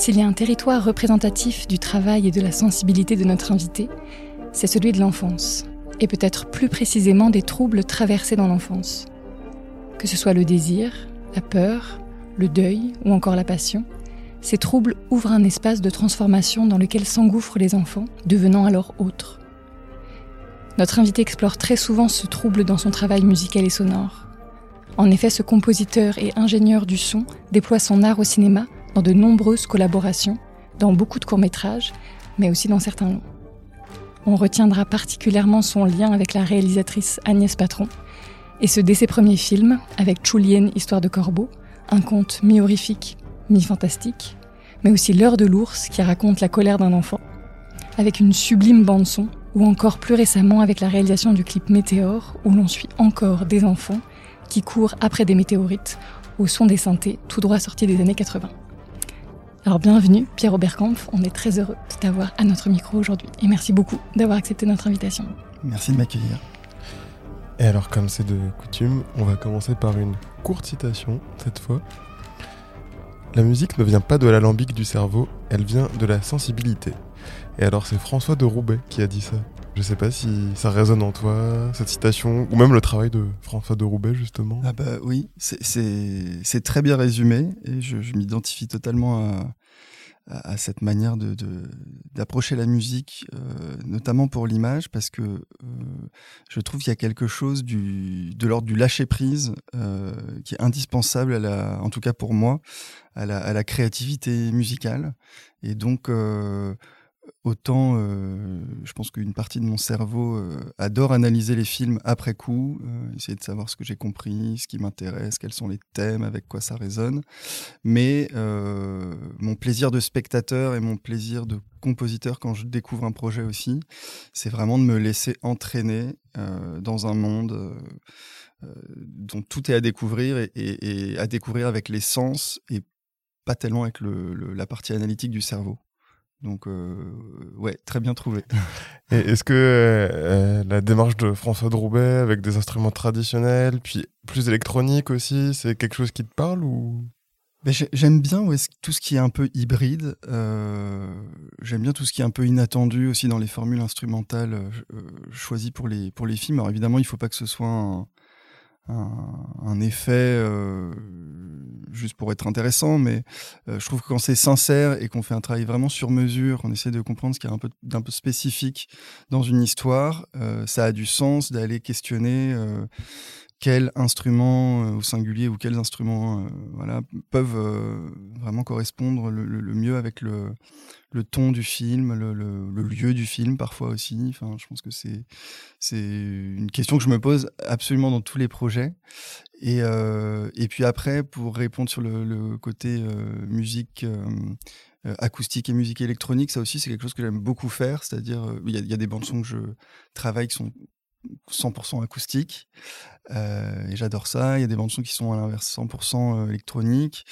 S'il y a un territoire représentatif du travail et de la sensibilité de notre invité, c'est celui de l'enfance, et peut-être plus précisément des troubles traversés dans l'enfance. Que ce soit le désir, la peur, le deuil ou encore la passion, ces troubles ouvrent un espace de transformation dans lequel s'engouffrent les enfants, devenant alors autres. Notre invité explore très souvent ce trouble dans son travail musical et sonore. En effet, ce compositeur et ingénieur du son déploie son art au cinéma dans de nombreuses collaborations, dans beaucoup de courts-métrages, mais aussi dans certains longs. On retiendra particulièrement son lien avec la réalisatrice Agnès Patron, et ce dès ses premiers films, avec Chulien, Histoire de Corbeau, un conte mi-horrifique, mi-fantastique, mais aussi L'heure de l'ours qui raconte la colère d'un enfant, avec une sublime bande-son, ou encore plus récemment avec la réalisation du clip Météore, où l'on suit encore des enfants qui courent après des météorites au son des synthés, tout droit sortis des années 80. Alors bienvenue Pierre Oberkampf, on est très heureux de t'avoir à notre micro aujourd'hui et merci beaucoup d'avoir accepté notre invitation. Merci de m'accueillir. Et alors comme c'est de coutume, on va commencer par une courte citation cette fois. La musique ne vient pas de l'alambic du cerveau, elle vient de la sensibilité. Et alors c'est François de Roubaix qui a dit ça. Je sais pas si ça résonne en toi, cette citation, ou même le travail de François de Roubaix, justement. Ah bah oui, c'est très bien résumé, et je, m'identifie totalement à, cette manière d'approcher de, la musique, euh, notamment pour l'image, parce que euh, je trouve qu'il y a quelque chose du, de l'ordre du lâcher-prise euh, qui est indispensable, à la, en tout cas pour moi, à la, à la créativité musicale. Et donc Autant, euh, je pense qu'une partie de mon cerveau euh, adore analyser les films après coup, euh, essayer de savoir ce que j'ai compris, ce qui m'intéresse, quels sont les thèmes, avec quoi ça résonne. Mais mon plaisir de spectateur et mon plaisir de compositeur quand je découvre un projet aussi, c'est vraiment de me laisser entraîner dans un monde dont tout est à découvrir et, à découvrir avec les sens et pas tellement avec la partie analytique du cerveau. Donc, euh, ouais, très bien trouvé. Et est-ce que euh, la démarche de François de Roubaix avec des instruments traditionnels, puis plus électronique aussi, c'est quelque chose qui te parle ou? J'aime bien tout ce qui est un peu hybride. Euh, J'aime bien tout ce qui est un peu inattendu aussi dans les formules instrumentales euh, choisies pour les, pour les films. Alors évidemment, il ne faut pas que ce soit un, un, effet euh, juste pour être intéressant, mais euh, je trouve que quand c'est sincère et qu'on fait un travail vraiment sur mesure, on essaie de comprendre ce qui est un peu d'un peu spécifique dans une histoire, euh, ça a du sens d'aller questionner quels instruments au singulier ou quels instruments voilà, peuvent vraiment correspondre le, mieux avec le, ton du film, le, lieu du film parfois aussi. Enfin, je pense que c'est une question que je me pose absolument dans tous les projets. Et, euh, et puis après, pour répondre sur le, côté euh, musique euh, acoustique et musique électronique, ça aussi c'est quelque chose que j'aime beaucoup faire. C'est-à-dire, il y, y, a des bandes sons que je travaille qui sont 100% acoustique. Euh, et j'adore ça. Il y a des bandes sons qui sont à l'inverse 100% euh, électroniques.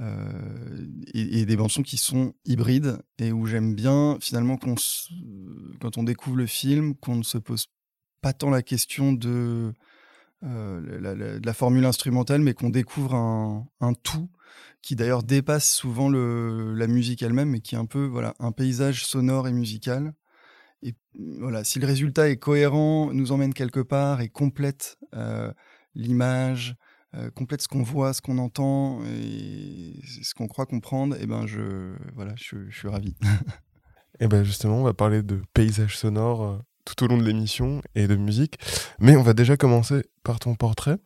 Euh, et, des bandes sons qui sont hybrides et où j'aime bien finalement quand on découvre le film, qu'on ne se pose pas tant la question de, la, formule instrumentale, mais qu'on découvre un, tout qui d'ailleurs dépasse souvent la musique elle-même, mais qui est un peu voilà, un paysage sonore et musical voilà, si le résultat est cohérent, nous emmène quelque part et complète euh, l'image, euh, complète ce qu'on voit, ce qu'on entend et ce qu'on croit comprendre, eh ben je voilà, je, suis ravi. et ben justement, on va parler de paysage sonore euh, tout au long de l'émission et de musique, mais on va déjà commencer par ton portrait.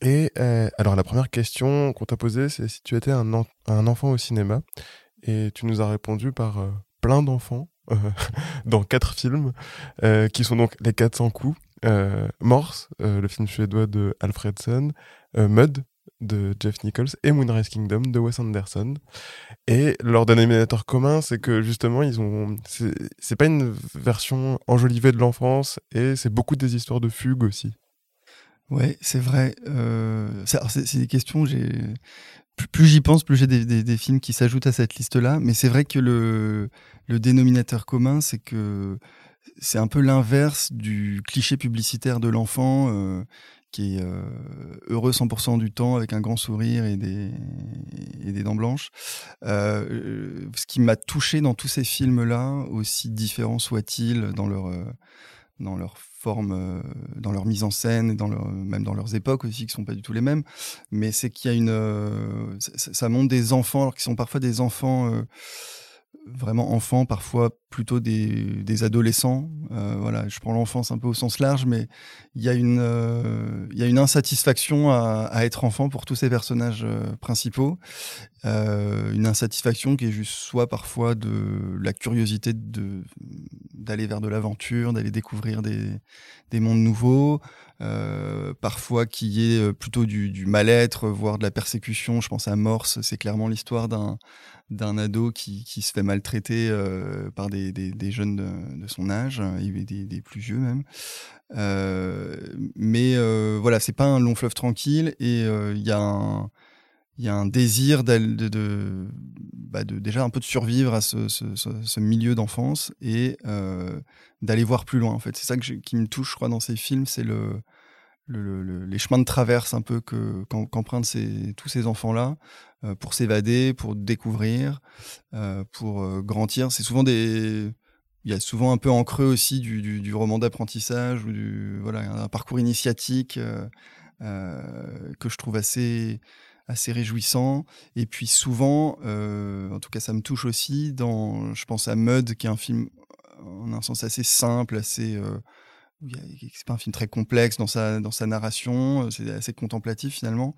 Et alors la première question qu'on t'a posée, c'est si tu étais un, un, enfant au cinéma, et tu nous as répondu par plein d'enfants dans quatre films, euh, qui sont donc Les 400 coups, euh, Morse, le film suédois de Alfredson, Mud de Jeff Nichols et Moonrise Kingdom de Wes Anderson. Et leur dénominateur commun, c'est que justement, ils ont. C'est pas une version enjolivée de l'enfance et c'est beaucoup des histoires de fugue aussi. Ouais, c'est vrai. c'est des questions. J'ai plus, j'y pense, plus j'ai des, films qui s'ajoutent à cette liste-là. Mais c'est vrai que le, dénominateur commun, c'est que c'est un peu l'inverse du cliché publicitaire de l'enfant euh, qui est heureux 100% du temps avec un grand sourire et des, et des dents blanches. ce qui m'a touché dans tous ces films-là, aussi différents soient-ils dans leur, dans leur forme, dans leur mise en scène, dans leur, même dans leurs époques aussi, qui sont pas du tout les mêmes, mais c'est qu'il y a une... ça, montre des enfants, alors qu'ils sont parfois des enfants vraiment enfants, parfois plutôt des, adolescents. Euh, voilà, je prends l'enfance un peu au sens large, mais il y a une, euh, y a une insatisfaction à, être enfant pour tous ces personnages euh, principaux. une insatisfaction qui est juste soit parfois de la curiosité d'aller vers de l'aventure, d'aller découvrir des, des mondes nouveaux, parfois qui est plutôt du, du mal-être, voire de la persécution. Je pense à Morse, c'est clairement l'histoire d'un d'un ado qui, qui, se fait maltraiter euh, par des, des, des, jeunes de, son âge, et des, des plus vieux même. Euh, mais euh, voilà, c'est pas un long fleuve tranquille et il y a un il y a un désir de, de, bah de, déjà un peu de survivre à ce, ce, ce, milieu d'enfance et d'aller voir plus loin en fait c'est ça que qui me touche je crois dans ces films c'est le, le, les chemins de traverse un peu que qu'empruntent ces, tous ces enfants là euh, pour s'évader, pour découvrir, euh, pour euh, grandir. C'est souvent des il y a souvent un peu en creux aussi du, du, du roman d'apprentissage ou du voilà un parcours initiatique que je trouve assez assez réjouissant et puis souvent en tout cas ça me touche aussi dans je pense à Mud qui est un film en un sens assez simple assez c'est pas un film très complexe dans sa, dans sa narration, euh, c'est assez contemplatif finalement.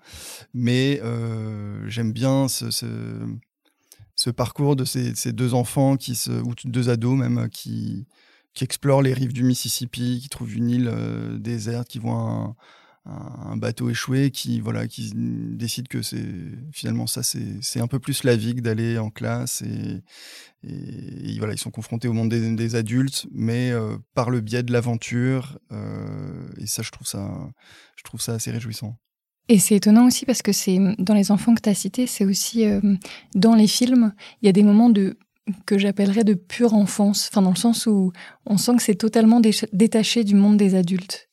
Mais euh, j'aime bien ce, ce, parcours de ces, deux enfants, qui ou deux ados même, qui, qui explorent les rives du Mississippi, qui trouvent une île euh, déserte, qui voient un, un bateau échoué qui voilà qui décide que c'est finalement ça c'est un peu plus la vie que d'aller en classe et, voilà ils sont confrontés au monde des, adultes mais euh, par le biais de l'aventure euh, et ça je trouve ça je trouve ça assez réjouissant et c'est étonnant aussi parce que c'est dans les enfants que tu as cités c'est aussi euh, dans les films il y a des moments de que j'appellerais de pure enfance, enfin dans le sens où on sent que c'est totalement détaché du monde des adultes.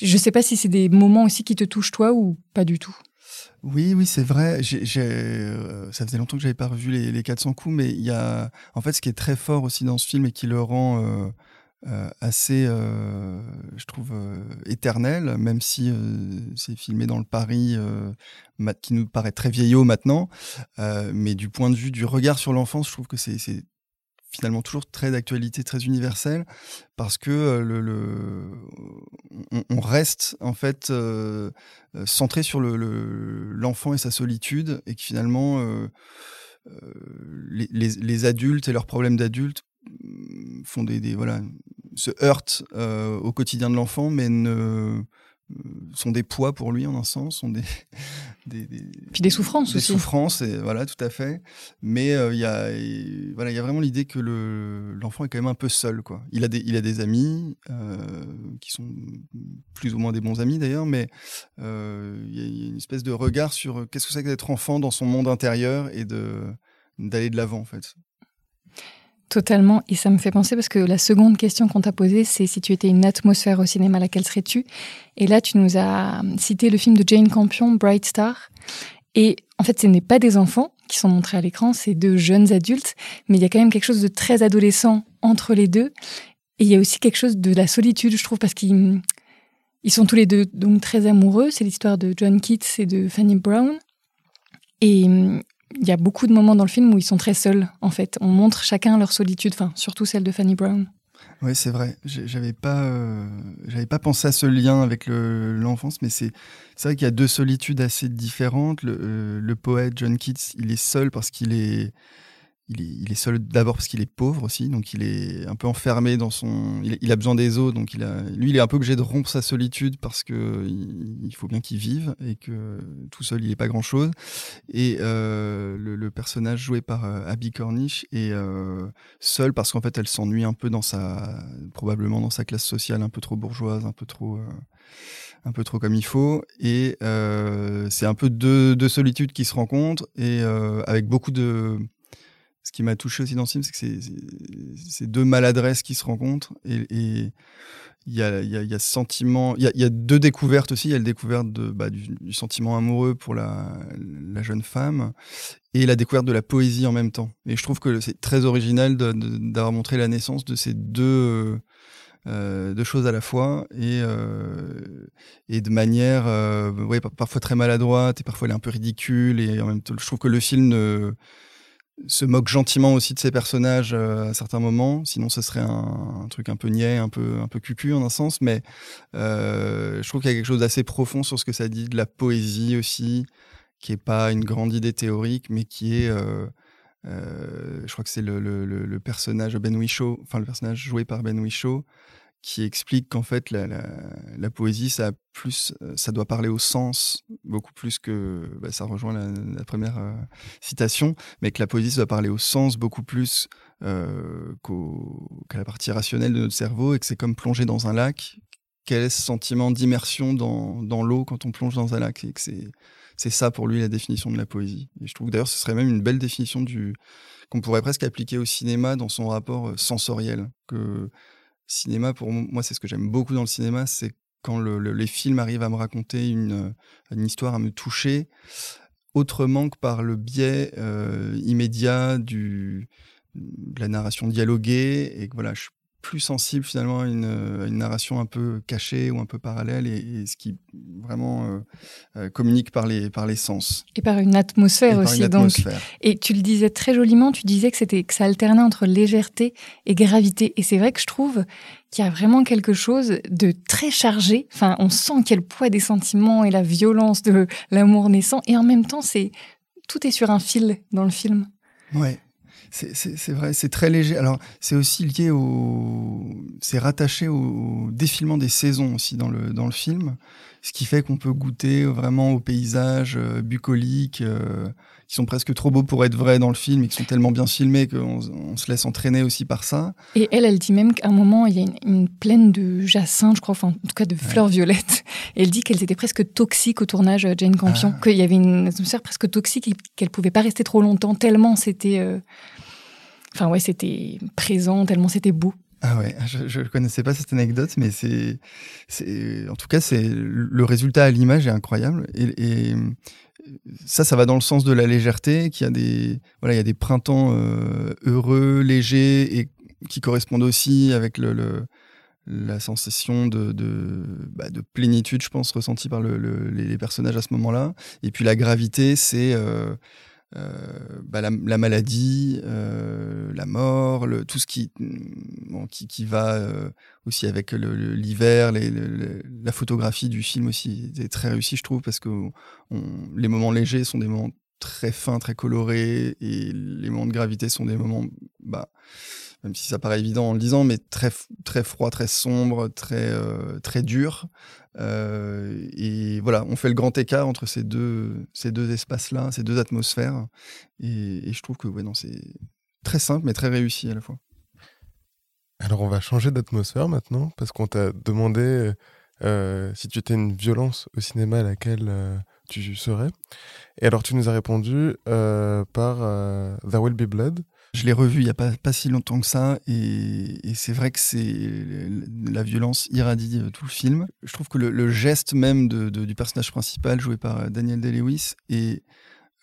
Je ne sais pas si c'est des moments aussi qui te touchent toi ou pas du tout. Oui, oui, c'est vrai. Euh, ça faisait longtemps que j'avais pas revu les, les 400 coups, mais il y a, en fait, ce qui est très fort aussi dans ce film et qui le rend euh, euh, assez, je trouve, éternel, même si c'est filmé dans le Paris qui nous paraît très vieillot maintenant, mais du point de vue du regard sur l'enfance, je trouve que c'est finalement toujours très d'actualité, très universelle, parce que euh, le, on, reste en fait euh, euh, centré sur l'enfant et sa solitude, et que finalement les, adultes et leurs problèmes d'adultes mm, font des, des, voilà se heurtent au quotidien de l'enfant, mais ne sont des poids pour lui en un sens, sont des, des, des puis des souffrances des aussi. souffrances, et, voilà, tout à fait. Mais euh, il y a, voilà, il y a vraiment l'idée que l'enfant est quand même un peu seul, quoi. Il a des, il a des amis euh, qui sont plus ou moins des bons amis d'ailleurs, mais euh, il y, a une espèce de regard sur qu'est-ce que c'est que d'être enfant dans son monde intérieur et de d'aller de l'avant en fait. Totalement. Et ça me fait penser parce que la seconde question qu'on t'a posée, c'est si tu étais une atmosphère au cinéma, laquelle serais-tu? Et là, tu nous as cité le film de Jane Campion, Bright Star. Et en fait, ce n'est pas des enfants qui sont montrés à l'écran, c'est deux jeunes adultes, mais il y a quand même quelque chose de très adolescent entre les deux. Et il y a aussi quelque chose de la solitude, je trouve, parce qu'ils ils sont tous les deux donc très amoureux. C'est l'histoire de John Keats et de Fanny Brown. Et il y a beaucoup de moments dans le film où ils sont très seuls, en fait. On montre chacun leur solitude, enfin, surtout celle de Fanny Brown. Oui, c'est vrai. J'avais pas, euh, pas pensé à ce lien avec l'enfance, mais c'est vrai qu'il y a deux solitudes assez différentes. Le, euh, le, poète John Keats, il est seul parce qu'il est, il est, seul d'abord parce qu'il est pauvre aussi, donc il est un peu enfermé dans son. Il, a besoin des autres, donc il a, lui, il est un peu obligé de rompre sa solitude parce que il, faut bien qu'il vive et que tout seul, il n'est pas grand chose. Et euh, le, personnage joué par euh, Abby Cornish est euh, seul parce qu'en fait, elle s'ennuie un peu dans sa, probablement dans sa classe sociale un peu trop bourgeoise, un peu trop un peu trop comme il faut. Et c'est un peu deux, deux, solitudes qui se rencontrent et avec beaucoup de ce qui m'a touché aussi dans ce film, c'est que c'est deux maladresses qui se rencontrent et, il y a, sentiment, il y a, deux découvertes aussi. Il y a la découverte bah, du, sentiment amoureux pour la, jeune femme et la découverte de la poésie en même temps. Et je trouve que c'est très original d'avoir montré la naissance de ces deux, euh, deux choses à la fois et, euh, de manière euh, parfois très maladroite et parfois elle est un peu ridicule. Et je trouve que le film se moque gentiment aussi de ses personnages euh, à certains moments. Sinon, ce serait un, truc un peu niais, un peu, un peu cucu en un sens. Mais euh, je trouve qu'il y a quelque chose d'assez profond sur ce que ça dit de la poésie aussi, qui est pas une grande idée théorique, mais qui est, euh, je crois que c'est le, personnage Ben Whishaw, enfin le personnage joué par Ben Whishaw, qui explique qu'en fait la, poésie ça plus euh, ça doit parler au sens beaucoup plus que bah, ça rejoint la, première euh, citation mais que la poésie doit parler au sens beaucoup plus euh, qu'à la partie rationnelle de notre cerveau et que c'est comme plonger dans un lac. Quel est ce sentiment d'immersion dans, dans l'eau quand on plonge dans un lac? Et que c'est c'est ça pour lui la définition de la poésie. Et je trouve d'ailleurs ce serait même une belle définition du qu'on pourrait presque appliquer au cinéma dans son rapport sensoriel que cinéma, pour moi, c'est ce que j'aime beaucoup dans le cinéma, c'est quand les films arrivent à me raconter une, une, histoire, à me toucher, autrement que par le biais euh, immédiat du, de la narration dialoguée, et que voilà, plus sensible finalement à une, narration un peu cachée ou un peu parallèle et, ce qui vraiment euh, euh, communique par les, par les sens. Et par une atmosphère aussi. Donc. Et tu le disais très joliment, tu disais que, c'était, que ça alternait entre légèreté et gravité. Et c'est vrai que je trouve qu'il y a vraiment quelque chose de très chargé. Enfin, on sent le poids des sentiments et la violence de l'amour naissant. Et en même temps, c'est tout est sur un fil dans le film. Ouais. C'est vrai, c'est très léger. Alors, c'est aussi lié au. C'est rattaché au défilement des saisons aussi dans le, dans le film, ce qui fait qu'on peut goûter vraiment aux paysages euh, bucoliques, euh, qui sont presque trop beaux pour être vrais dans le film et qui sont tellement bien filmés qu'on on se laisse entraîner aussi par ça. Et elle, elle dit même qu'à un moment, il y a une, plaine de jacinthe, je crois, enfin, en tout cas de fleurs violettes. Et elle dit qu'elles étaient presque toxiques au tournage euh, Jane Campion, ah. qu'il y avait une atmosphère presque toxique et qu'elle pouvait pas rester trop longtemps, tellement c'était. Enfin ouais, c'était présent, tellement c'était beau. Ah ouais, je ne connaissais pas cette anecdote, mais c'est, c'est, en tout cas, c'est le résultat à l'image est incroyable. Et, ça, ça va dans le sens de la légèreté, qu'il y a des, voilà, il y a des printemps euh, heureux, légers et qui correspondent aussi avec la sensation bah, de, plénitude, je pense, ressentie par le, les personnages à ce moment-là. Et puis la gravité, c'est euh, euh, bah, la, maladie, euh, la mort, le, tout ce qui, mm, qui, qui, va euh, aussi avec l'hiver, la photographie du film aussi est très réussie, je trouve, parce que les moments légers sont des moments très fins, très colorés, et les moments de gravité sont des moments, bah, même si ça paraît évident en le disant, mais très, très froid, très sombre, très, euh, très dur. Euh, et voilà, on fait le grand écart entre ces deux, ces deux espaces-là, ces deux atmosphères. Et, je trouve que ouais, c'est très simple, mais très réussi à la fois. Alors, on va changer d'atmosphère maintenant, parce qu'on t'a demandé euh, si tu étais une violence au cinéma à laquelle tu serais. Et alors, tu nous as répondu par There Will Be Blood. Je l'ai revu il n'y a pas, si longtemps que ça, et, c'est vrai que c'est la violence irradie tout le film. Je trouve que le, geste même du personnage principal, joué par euh, Daniel Day-Lewis, est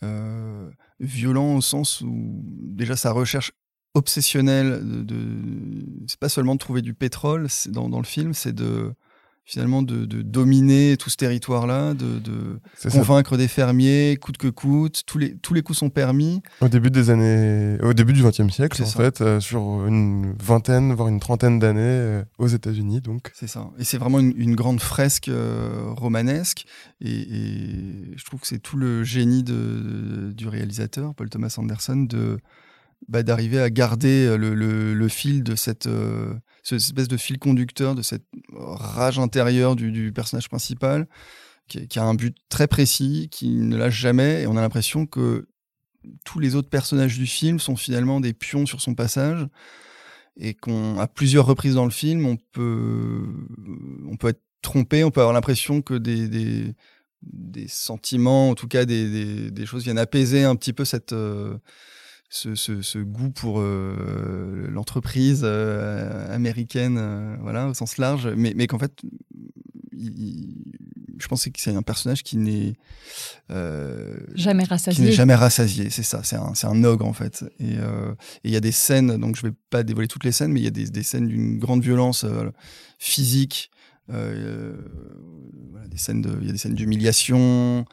euh, violent au sens où déjà sa recherche obsessionnelle de, de c'est pas seulement de trouver du pétrole dans le film, c'est de finalement de, dominer tout ce territoire-là, de, convaincre des fermiers, coûte que coûte. Tous les, tous les coups sont permis. Au début des années, au début du XXe siècle, en fait, euh, sur une vingtaine, voire une trentaine d'années euh, aux États-Unis, donc. C'est ça. Et c'est vraiment une, grande fresque euh, romanesque. Et, je trouve que c'est tout le génie de, du réalisateur, Paul Thomas Anderson, de bah, d'arriver à garder le, fil de cette cette espèce de fil conducteur de cette rage intérieure du, personnage principal, qui, a un but très précis, qui ne lâche jamais, et on a l'impression que tous les autres personnages du film sont finalement des pions sur son passage, et qu'à plusieurs reprises dans le film, on peut, on peut être trompé, on peut avoir l'impression que des, des, sentiments, en tout cas des, des, choses viennent apaiser un petit peu cette, ce, goût pour l'entreprise américaine, voilà, au sens large, mais, mais qu'en fait, je pense que c'est un personnage qui n'est jamais rassasié. jamais rassasié, c'est ça. C'est un, un, ogre en fait. Et il y a des scènes, donc je vais pas dévoiler toutes les scènes, mais il y a des, des scènes d'une grande violence physique. des scènes de, il y a des scènes d'humiliation.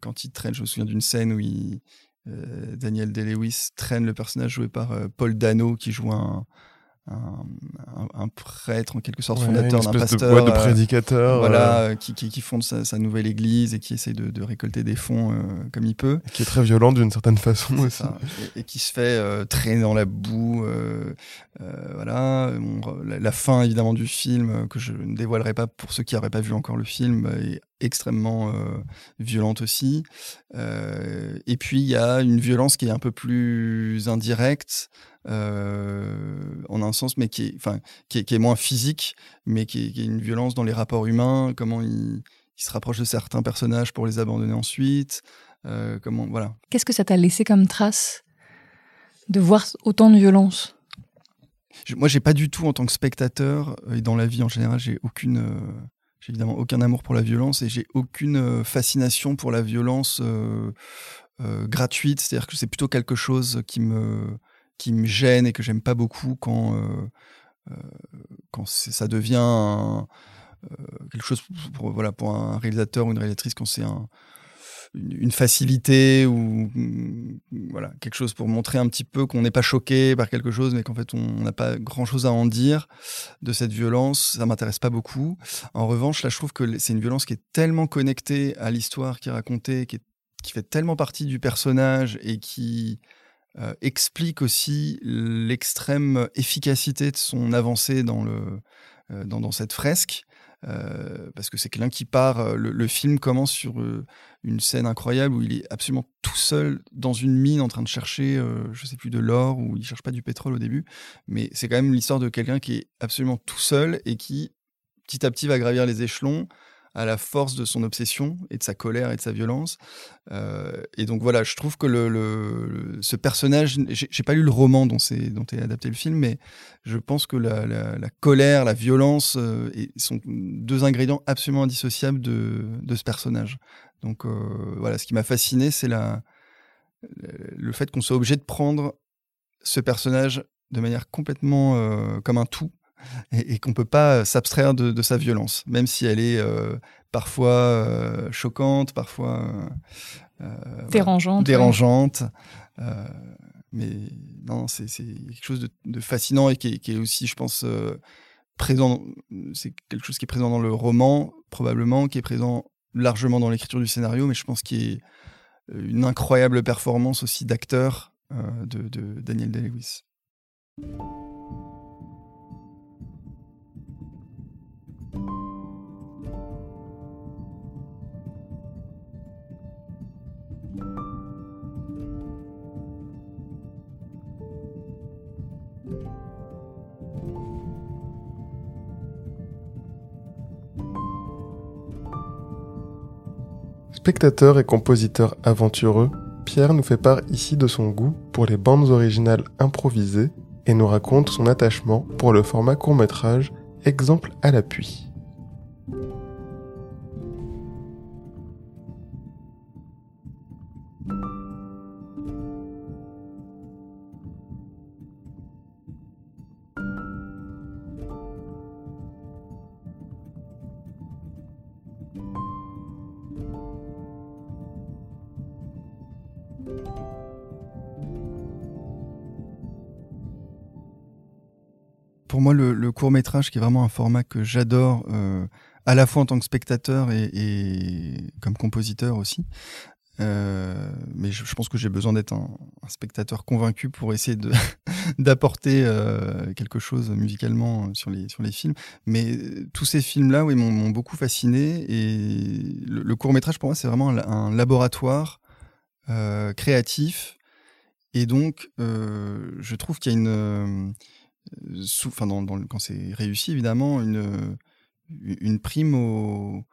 quand il traîne, je me souviens d'une scène où il, Daniel Day-Lewis traîne le personnage joué par Paul Dano qui joue un, un, prêtre en quelque sorte fondateur d'un pasteur de, de euh, prédicateur voilà euh. qui, qui, fonde sa, nouvelle église et qui essaie de, récolter des fonds euh, comme il peut. Qui est très violent d'une certaine façon aussi. et, qui se fait traîner dans la boue voilà. La, fin évidemment du film que je ne dévoilerai pas pour ceux qui n'auraient pas vu encore le film est extrêmement violente aussi. Et puis il y a une violence qui est un peu plus indirecte euh, en un sens, mais qui est, enfin, qui est, moins physique, mais qui est, une violence dans les rapports humains, comment il, se rapproche de certains personnages pour les abandonner ensuite. Euh, comment, voilà. Qu'est-ce que ça t'a laissé comme trace de voir autant de violence? Moi, j'ai pas du tout, en tant que spectateur, et dans la vie en général, j'ai aucune. j'ai évidemment aucun amour pour la violence et j'ai aucune fascination pour la violence gratuite. C'est-à-dire que c'est plutôt quelque chose qui me, qui me gêne et que j'aime pas beaucoup quand, euh, euh, ça devient euh, quelque chose pour, voilà, pour un réalisateur ou une réalisatrice, quand c'est un, une, facilité ou mm, voilà, quelque chose pour montrer un petit peu qu'on n'est pas choqué par quelque chose, mais qu'en fait on n'a pas grand chose à en dire de cette violence. Ça m'intéresse pas beaucoup. En revanche, là, je trouve que c'est une violence qui est tellement connectée à l'histoire qui est racontée, qui fait tellement partie du personnage et qui euh, explique aussi l'extrême efficacité de son avancée dans, le, euh, dans, cette fresque. Euh, parce que c'est quelqu'un qui part. Le, film commence sur une scène incroyable où il est absolument tout seul dans une mine en train de chercher, je sais plus, de l'or ou il cherche pas du pétrole au début, mais c'est quand même l'histoire de quelqu'un qui est absolument tout seul et qui petit à petit va gravir les échelons à la force de son obsession et de sa colère et de sa violence. Euh, et donc voilà, je trouve que le, ce personnage, j'ai pas lu le roman dont, est, dont est adapté le film, mais je pense que la, colère, la violence euh, sont deux ingrédients absolument indissociables de, de ce personnage. Donc euh, voilà, ce qui m'a fasciné, c'est la, le fait qu'on soit obligé de prendre ce personnage de manière complètement comme un tout et, qu'on ne peut pas s'abstraire de, sa violence, même si elle est euh, parfois euh, choquante, parfois euh, dérangeante. dérangeante. mais non, c'est quelque chose de, fascinant et qui est, aussi, je pense, présent. C'est quelque chose qui est présent dans le roman, probablement, qui est présent largement dans l'écriture du scénario, mais je pense qu'il y a une incroyable performance aussi d'acteur de, de Daniel Day-Lewis. Spectateur et compositeur aventureux, Pierre nous fait part ici de son goût pour les bandes originales improvisées et nous raconte son attachement pour le format court métrage, exemple à l'appui. Court métrage, qui est vraiment un format que j'adore, euh, à la fois en tant que spectateur et, comme compositeur aussi. Euh, mais je, pense que j'ai besoin d'être un, spectateur convaincu pour essayer de d'apporter euh, quelque chose musicalement sur les sur les films. Mais tous ces films-là, oui, m'ont beaucoup fasciné. Et le, court métrage pour moi, c'est vraiment un, laboratoire créatif. Et donc, je trouve qu'il y a une enfin dans, quand c'est réussi évidemment, une, une prime au,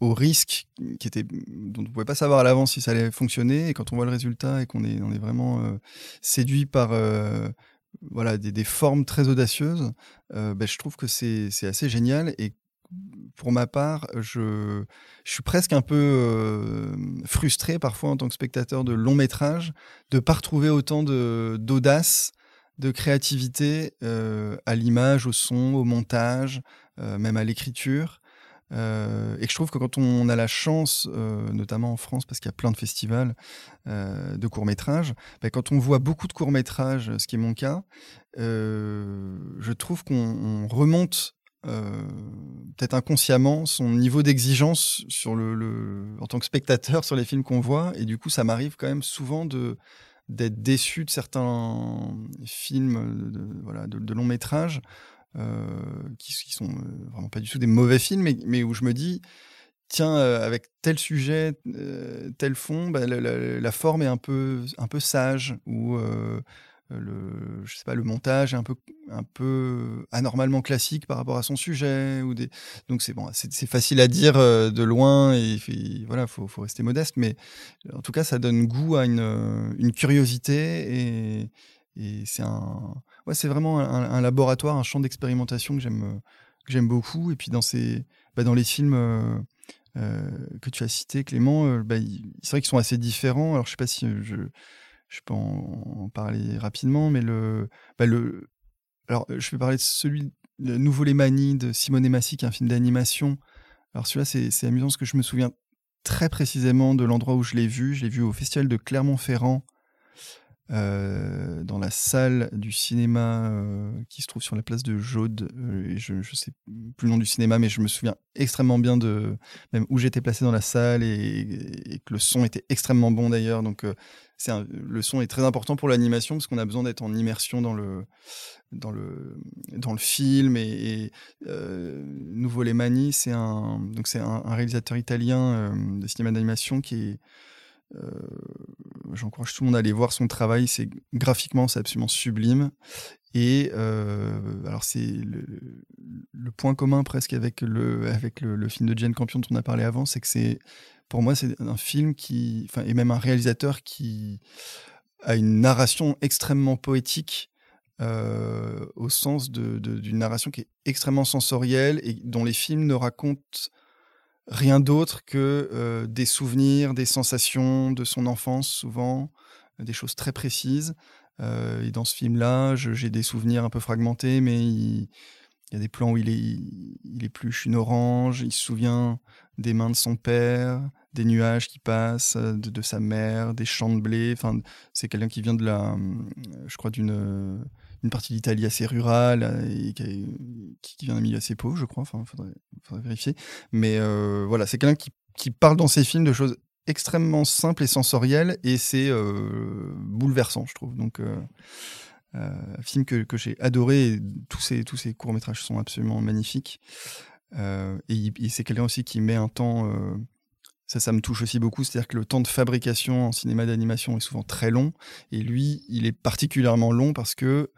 risque qui était dont on ne pouvait pas savoir à l'avance si ça allait fonctionner. Et quand on voit le résultat et qu'on est est vraiment euh, séduit par euh, voilà des, formes très audacieuses euh, ben, je trouve que c'est assez génial. Et pour ma part je, suis presque un peu frustré parfois en tant que spectateur de long métrage de pas retrouver autant d'audace de créativité à l'image au son au montage même à l'écriture euh, et je trouve que quand on a la chance, euh, notamment en France, parce qu'il y a plein de festivals euh, de courts-métrages, bah, quand on voit beaucoup de courts-métrages, ce qui est mon cas, je trouve qu'on remonte peut-être inconsciemment son niveau d'exigence en tant que spectateur sur les films qu'on voit. Et du coup, ça m'arrive quand même souvent de d'être déçu de certains films de, voilà, de, de long métrage euh, qui, sont euh, vraiment pas du tout des mauvais films, mais, où je me dis, tiens, euh, avec tel sujet, tel fond, bah, la, forme est un peu, sage, le, je sais pas, le montage un peu, un peu anormalement classique par rapport à son sujet. Ou des... Donc c'est bon, facile à dire de loin et, voilà, faut, faut rester modeste, mais en tout cas, ça donne goût à une, une curiosité et, et c'est un, ouais, c'est vraiment un, laboratoire, un champ d'expérimentation que j'aime, que j'aime beaucoup. Et puis dans ces, bah, dans les films euh, euh, que tu as cités, Clément, euh, bah, c'est vrai qu'ils sont assez différents. Alors je sais pas si je, je peux en, parler rapidement, mais le, bah, le, alors je vais parler de celui de Nouveau Les Manies de Simone Massi, qui est un film d'animation. Alors celui-là, c'est, amusant parce que je me souviens très précisément de l'endroit où je l'ai vu. Je l'ai vu au festival de Clermont-Ferrand euh, dans la salle du cinéma euh, qui se trouve sur la place de Jaude. Euh, et je ne sais plus le nom du cinéma, mais je me souviens extrêmement bien de même où j'étais placé dans la salle et, que le son était extrêmement bon d'ailleurs. Donc le son est très important pour l'animation parce qu'on a besoin d'être en immersion dans le dans le dans le film et, Nouveau Les Mani c'est un donc c'est un, réalisateur italien de cinéma d'animation qui est euh, j'encourage tout le monde à aller voir son travail. C'est graphiquement, c'est absolument sublime. Et euh, alors c'est le, point commun presque avec le avec le, film de Jane Campion dont on a parlé avant, c'est que c'est pour moi c'est un film qui, et même un réalisateur qui a une narration extrêmement poétique euh, au sens d'une narration qui est extrêmement sensorielle et dont les films ne racontent rien d'autre que euh, des souvenirs, des sensations de son enfance, souvent, des choses très précises. Euh, et dans ce film-là, j'ai des souvenirs un peu fragmentés, mais y a des plans où il, il épluche une orange, il se souvient des mains de son père, des nuages qui passent, de, sa mère, des champs de blé. Enfin, c'est quelqu'un qui vient de la, je crois, d'une une partie d'Italie assez rurale euh, qui, vient d'un milieu assez pauvre, je crois. Enfin, faudrait, vérifier. Mais euh, voilà, c'est quelqu'un qui, parle dans ses films de choses extrêmement simples et sensorielles et c'est euh, bouleversant, je trouve. Donc, un film que, que j'ai adoré. Et tous ces, tous ces courts-métrages sont absolument magnifiques. et, et c'est quelqu'un aussi qui met un temps ça, ça me touche aussi beaucoup. C'est-à-dire que le temps de fabrication en cinéma d'animation est souvent très long. Et lui, il est particulièrement long parce que,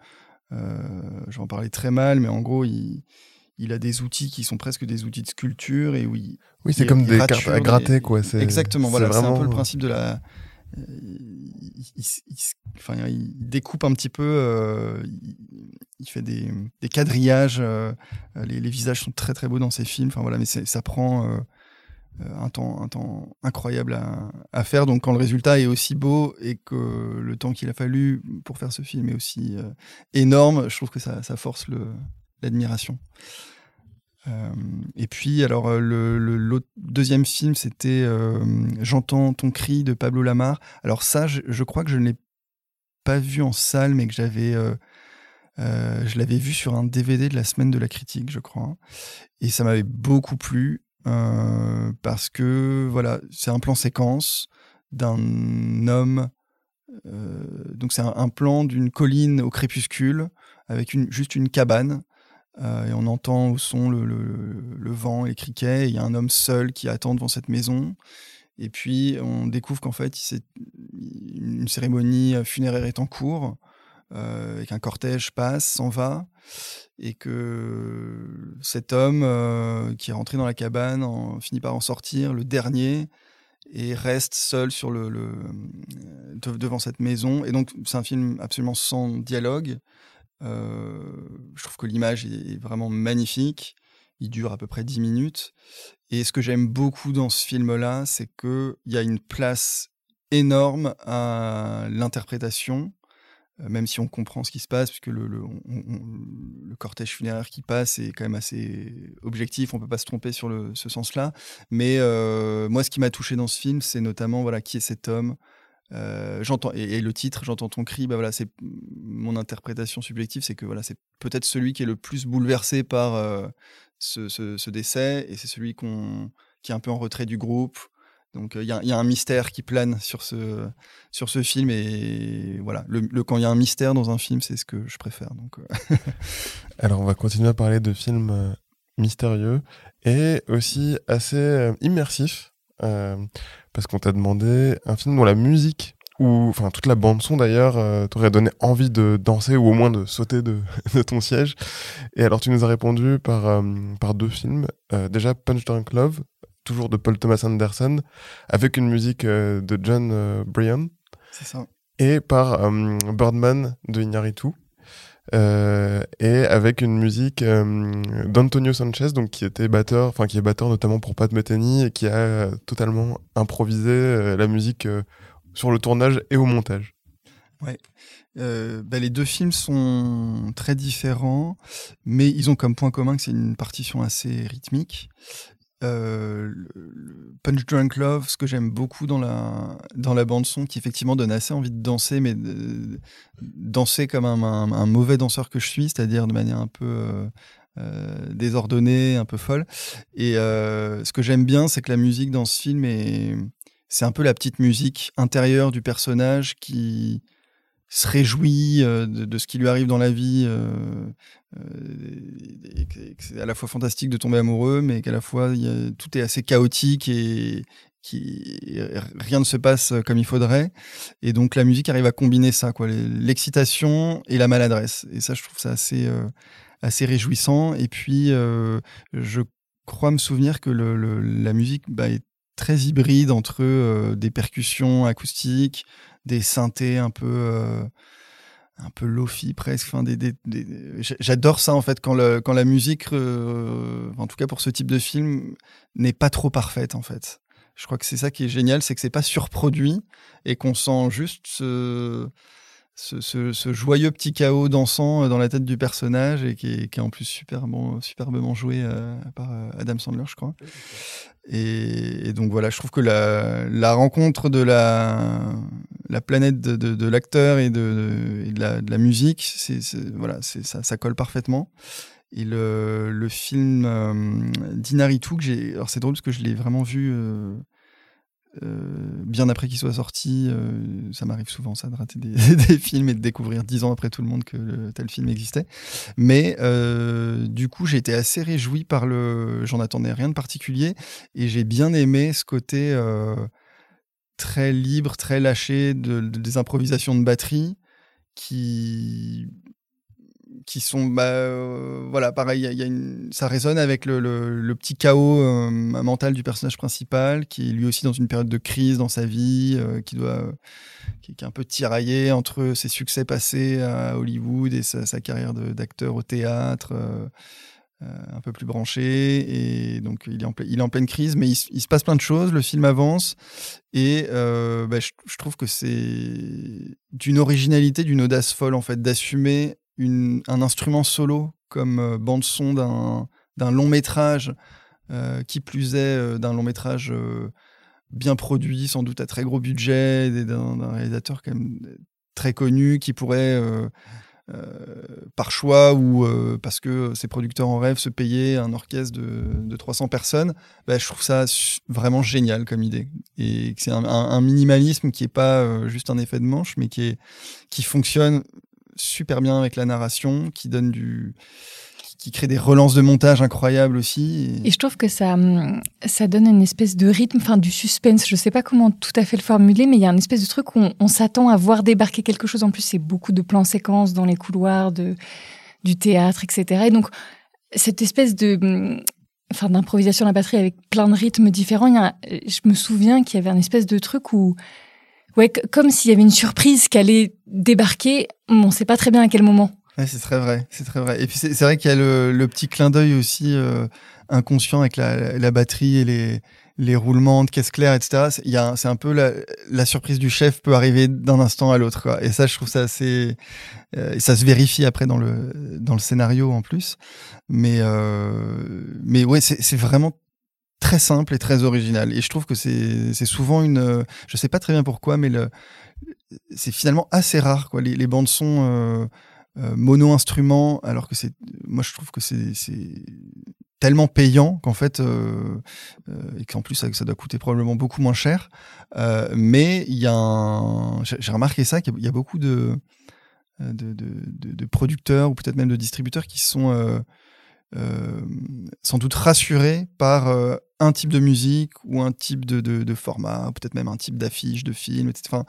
euh, j'en parlais très mal, mais en gros, il, il, a des outils qui sont presque des outils de sculpture. Et oui, oui c'est comme des cartes à gratter. Quoi. Exactement, voilà, c'est un peu le principe de la. Euh, il, enfin, il, découpe un petit peu, euh, il, fait des, quadrillages. Euh, les, visages sont très très beaux dans ses films. Enfin voilà, mais ça prend un temps, un temps incroyable à, faire. Donc quand le résultat est aussi beau et que le temps qu'il a fallu pour faire ce film est aussi énorme, je trouve que ça, force l'admiration. Euh, et puis, alors, le, deuxième film, c'était J'entends ton cri de Pablo Lamar. Alors, ça, je, crois que je ne l'ai pas vu en salle, mais que j'avais. je l'avais vu sur un DVD de la semaine de la critique, je crois. Et ça m'avait beaucoup plu. Euh, parce que voilà, c'est un plan séquence d'un homme. Euh, donc c'est un, plan d'une colline au crépuscule avec une, juste une cabane euh, et on entend au son le, le, vent les criquets. Il y a un homme seul qui attend devant cette maison. Et puis on découvre qu'en fait une cérémonie funéraire est en cours. et qu'un cortège passe, s'en va, et que cet homme qui est rentré dans la cabane finit par en sortir, le dernier, et reste seul sur le, devant cette maison. Et donc, c'est un film absolument sans dialogue. Je trouve que l'image est vraiment magnifique. Il dure à peu près 10 minutes. Et ce que j'aime beaucoup dans ce film-là, c'est qu'il y a une place énorme à l'interprétation, euh, même si on comprend ce qui se passe, puisque le, le, cortège funéraire qui passe est quand même assez objectif, on peut pas se tromper sur ce sens-là. Mais euh, moi, ce qui m'a touché dans ce film, c'est notamment voilà qui est cet homme. Euh, j'entends et, le titre, j'entends ton cri. Bah voilà, c'est mon interprétation subjective, c'est que voilà, c'est peut-être celui qui est le plus bouleversé par euh, ce, décès, et c'est celui qui est un peu en retrait du groupe, donc il y, a un mystère qui plane sur ce, sur ce film et voilà, quand il y a un mystère dans un film, c'est ce que je préfère. Donc, euh. Alors on va continuer à parler de films euh, mystérieux et aussi assez euh, immersifs parce qu'on t'a demandé un film dont la musique ou enfin toute la bande son d'ailleurs t'aurait donné envie de danser ou au moins de sauter de, de, ton siège. Et alors tu nous as répondu par par deux films. déjà Punch Drunk Love toujours de Paul Thomas Anderson, avec une musique euh, de John euh, Bryan. C'est ça. Et par euh, Birdman de Iñárritu. Et avec une musique d'Antonio Sanchez, donc qui était batteur, enfin qui est batteur notamment pour Pat Metheny et qui a totalement improvisé la musique sur le tournage et au montage. Ouais. Bah, les deux films sont très différents, mais ils ont comme point commun que c'est une partition assez rythmique. Euh, Punch Drunk Love, ce que j'aime beaucoup dans la, dans la bande-son, qui effectivement donne assez envie de danser, mais de, danser comme un, mauvais danseur que je suis, c'est-à-dire de manière un peu euh, euh, désordonnée, un peu folle. Et ce que j'aime bien, c'est que la musique dans ce film est. C'est un peu la petite musique intérieure du personnage qui, se réjouit de, de, ce qui lui arrive dans la vie, euh, et que c'est à la fois fantastique de tomber amoureux, mais qu'à la fois tout est assez chaotique et rien ne se passe comme il faudrait. Et donc la musique arrive à combiner ça, quoi, l'excitation et la maladresse. Et ça, je trouve ça assez euh, réjouissant. Et puis euh, je crois me souvenir que la musique bah, est très hybride entre euh, des percussions acoustiques, des synthés un peu euh, un peu lofi presque. Enfin, des, des, J'adore ça en fait quand, le, quand la musique, euh, en tout cas pour ce type de film, n'est pas trop parfaite en fait. Je crois que c'est ça qui est génial, c'est que c'est pas surproduit et qu'on sent juste ce, joyeux petit chaos dansant dans la tête du personnage et qui est, en plus super superbement joué euh, par euh, Adam Sandler, je crois. Et, donc voilà, je trouve que la, rencontre de la, la planète de, l'acteur et, de, la, musique, voilà, ça, colle parfaitement. Et le, film euh, d'Inaritu, c'est drôle parce que je l'ai vraiment vu euh, euh, bien après qu'il soit sorti. Euh, ça m'arrive souvent ça de rater des, films et de découvrir dix ans après tout le monde que tel film existait. Mais euh, du coup, j'ai été assez réjoui par le. J'en attendais rien de particulier et j'ai bien aimé ce côté très libre, très lâché de, des improvisations de batterie qui qui sont bah, euh, voilà pareil ça résonne avec le, petit chaos euh, mental du personnage principal qui est lui aussi dans une période de crise dans sa vie euh, qui doit qui, est un peu tiraillé entre ses succès passés à Hollywood et sa, carrière d'acteur au théâtre un peu plus branché. Et donc il est en, il est en pleine crise mais il, il, se passe plein de choses le film avance. Et bah, je, je trouve que c'est d'une originalité d'une audace folle en fait d'assumer un instrument solo comme euh, bande son d'un long métrage, euh, qui plus est euh, d'un long métrage bien produit, sans doute à très gros budget, d'un réalisateur quand très connu qui pourrait par choix ou parce que ses producteurs en rêve se payer un orchestre de, de 300 personnes, bah, je trouve ça vraiment génial comme idée. Et c'est un, minimalisme qui est pas juste un effet de manche, mais qui, est, qui fonctionne super bien avec la narration, qui donne du qui crée des relances de montage incroyables aussi. Et, je trouve que ça, hum, ça donne une espèce de rythme, enfin du suspense. Je sais pas comment tout à fait le formuler, mais il y a une espèce de truc où on, s'attend à voir débarquer quelque chose. En plus, c'est beaucoup de plans séquences dans les couloirs de, du théâtre, etc. Et donc, cette espèce de, hum, enfin, d'improvisation à la batterie avec plein de rythmes différents. Il y a, je me souviens qu'il y avait un espèce de truc où, ouais, comme s'il y avait une surprise qui allait débarquer. On ne sait pas très bien à quel moment. Ouais, c'est très vrai, c'est très vrai. Et puis c'est vrai qu'il y a le, petit clin d'œil aussi euh, inconscient avec la, batterie et les, roulements de caisse claire, etc. C'est un peu la, la, surprise du chef peut arriver d'un instant à l'autre. Et ça, je trouve ça assez. Euh, ça se vérifie après dans le, dans le scénario en plus. Mais, euh, mais ouais, c'est vraiment très simple et très original. Et je trouve que c'est souvent une. Je sais pas très bien pourquoi, mais c'est finalement assez rare. Quoi. Les, bandes son. Euh, euh, mono-instrument, alors que c'est, moi je trouve que c'est tellement payant qu'en fait, euh, et qu'en plus ça, ça, doit coûter probablement beaucoup moins cher. mais il y a un, j'ai remarqué ça, qu'il y, a beaucoup de, de, de, de producteurs ou peut-être même de distributeurs qui sont sans doute rassurés par un type de musique ou un type de, de, format, peut-être même un type d'affiche, de film, etc. Enfin,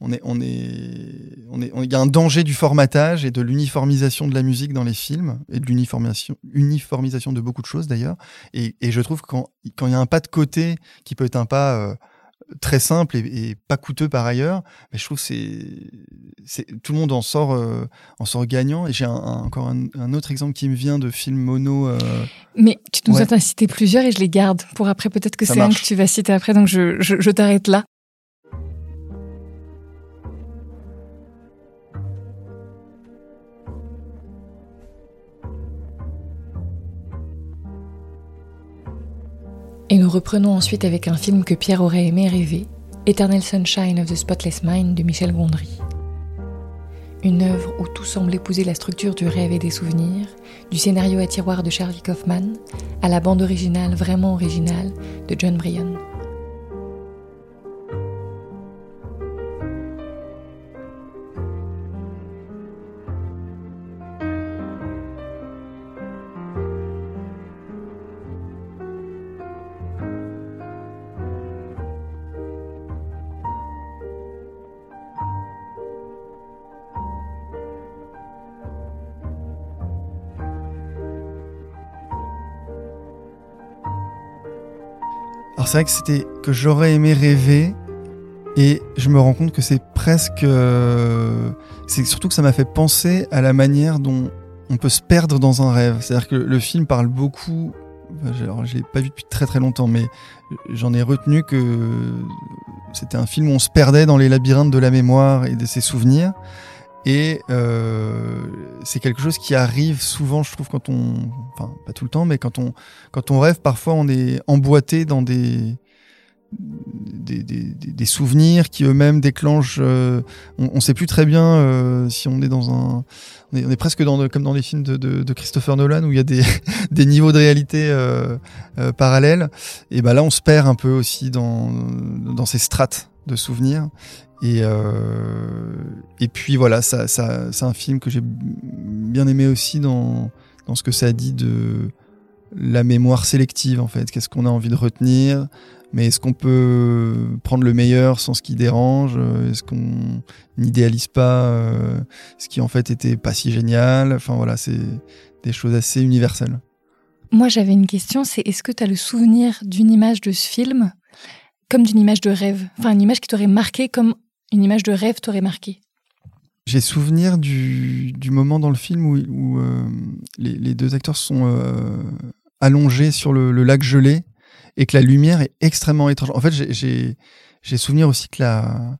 on est, on est, on est, il y a un danger du formatage et de l'uniformisation de la musique dans les films et de l'uniformisation, uniformisation de beaucoup de choses d'ailleurs. Et, et, je trouve que quand, quand il y a un pas de côté qui peut être un pas euh, très simple et, pas coûteux par ailleurs, mais je trouve c'est, c'est tout le monde en sort, euh, en sort gagnant. Et j'ai encore un, autre exemple qui me vient de film mono. Euh, mais tu nous as cité plusieurs et je les garde pour après. Peut-être que c'est un que tu vas citer après, donc je, je, je t'arrête là. Et nous reprenons ensuite avec un film que Pierre aurait aimé rêver, Eternal Sunshine of the Spotless Mind de Michel Gondry. Une œuvre où tout semble épouser la structure du rêve et des souvenirs, du scénario à tiroir de Charlie Kaufman à la bande originale vraiment originale de John Bryan. C'est vrai que c'était que j'aurais aimé rêver et je me rends compte que c'est presque. Euh, c'est surtout que ça m'a fait penser à la manière dont on peut se perdre dans un rêve. C'est-à-dire que le film parle beaucoup. Alors, je l'ai pas vu depuis très très longtemps, mais j'en ai retenu que c'était un film où on se perdait dans les labyrinthes de la mémoire et de ses souvenirs. Et euh, c'est quelque chose qui arrive souvent, je trouve, quand on, enfin pas tout le temps, mais quand on, quand on rêve, parfois on est emboîté dans des, des, des, des souvenirs qui eux-mêmes déclenchent. Euh, on ne sait plus très bien euh, si on est dans un, on est, on est presque dans comme dans les films de, de, de, Christopher Nolan où il y a des, des niveaux de réalité euh, euh, parallèles. Et ben là, on se perd un peu aussi dans dans ces strates de souvenirs. Et, euh, et puis voilà, ça, ça, c'est un film que j'ai bien aimé aussi dans, dans ce que ça dit de la mémoire sélective en fait. Qu'est-ce qu'on a envie de retenir? Mais est-ce qu'on peut prendre le meilleur sans ce qui dérange? Est-ce qu'on n'idéalise pas euh, ce qui en fait était pas si génial? Enfin voilà, c'est des choses assez universelles. Moi j'avais une question, c'est est-ce que tu as le souvenir d'une image de ce film comme d'une image de rêve? Enfin une image qui t'aurait marqué comme une image de rêve t'aurait marqué J'ai souvenir du, du, moment dans le film où, où euh, les, deux acteurs sont euh, allongés sur le, lac gelé et que la lumière est extrêmement étrange. En fait, j'ai souvenir aussi que la,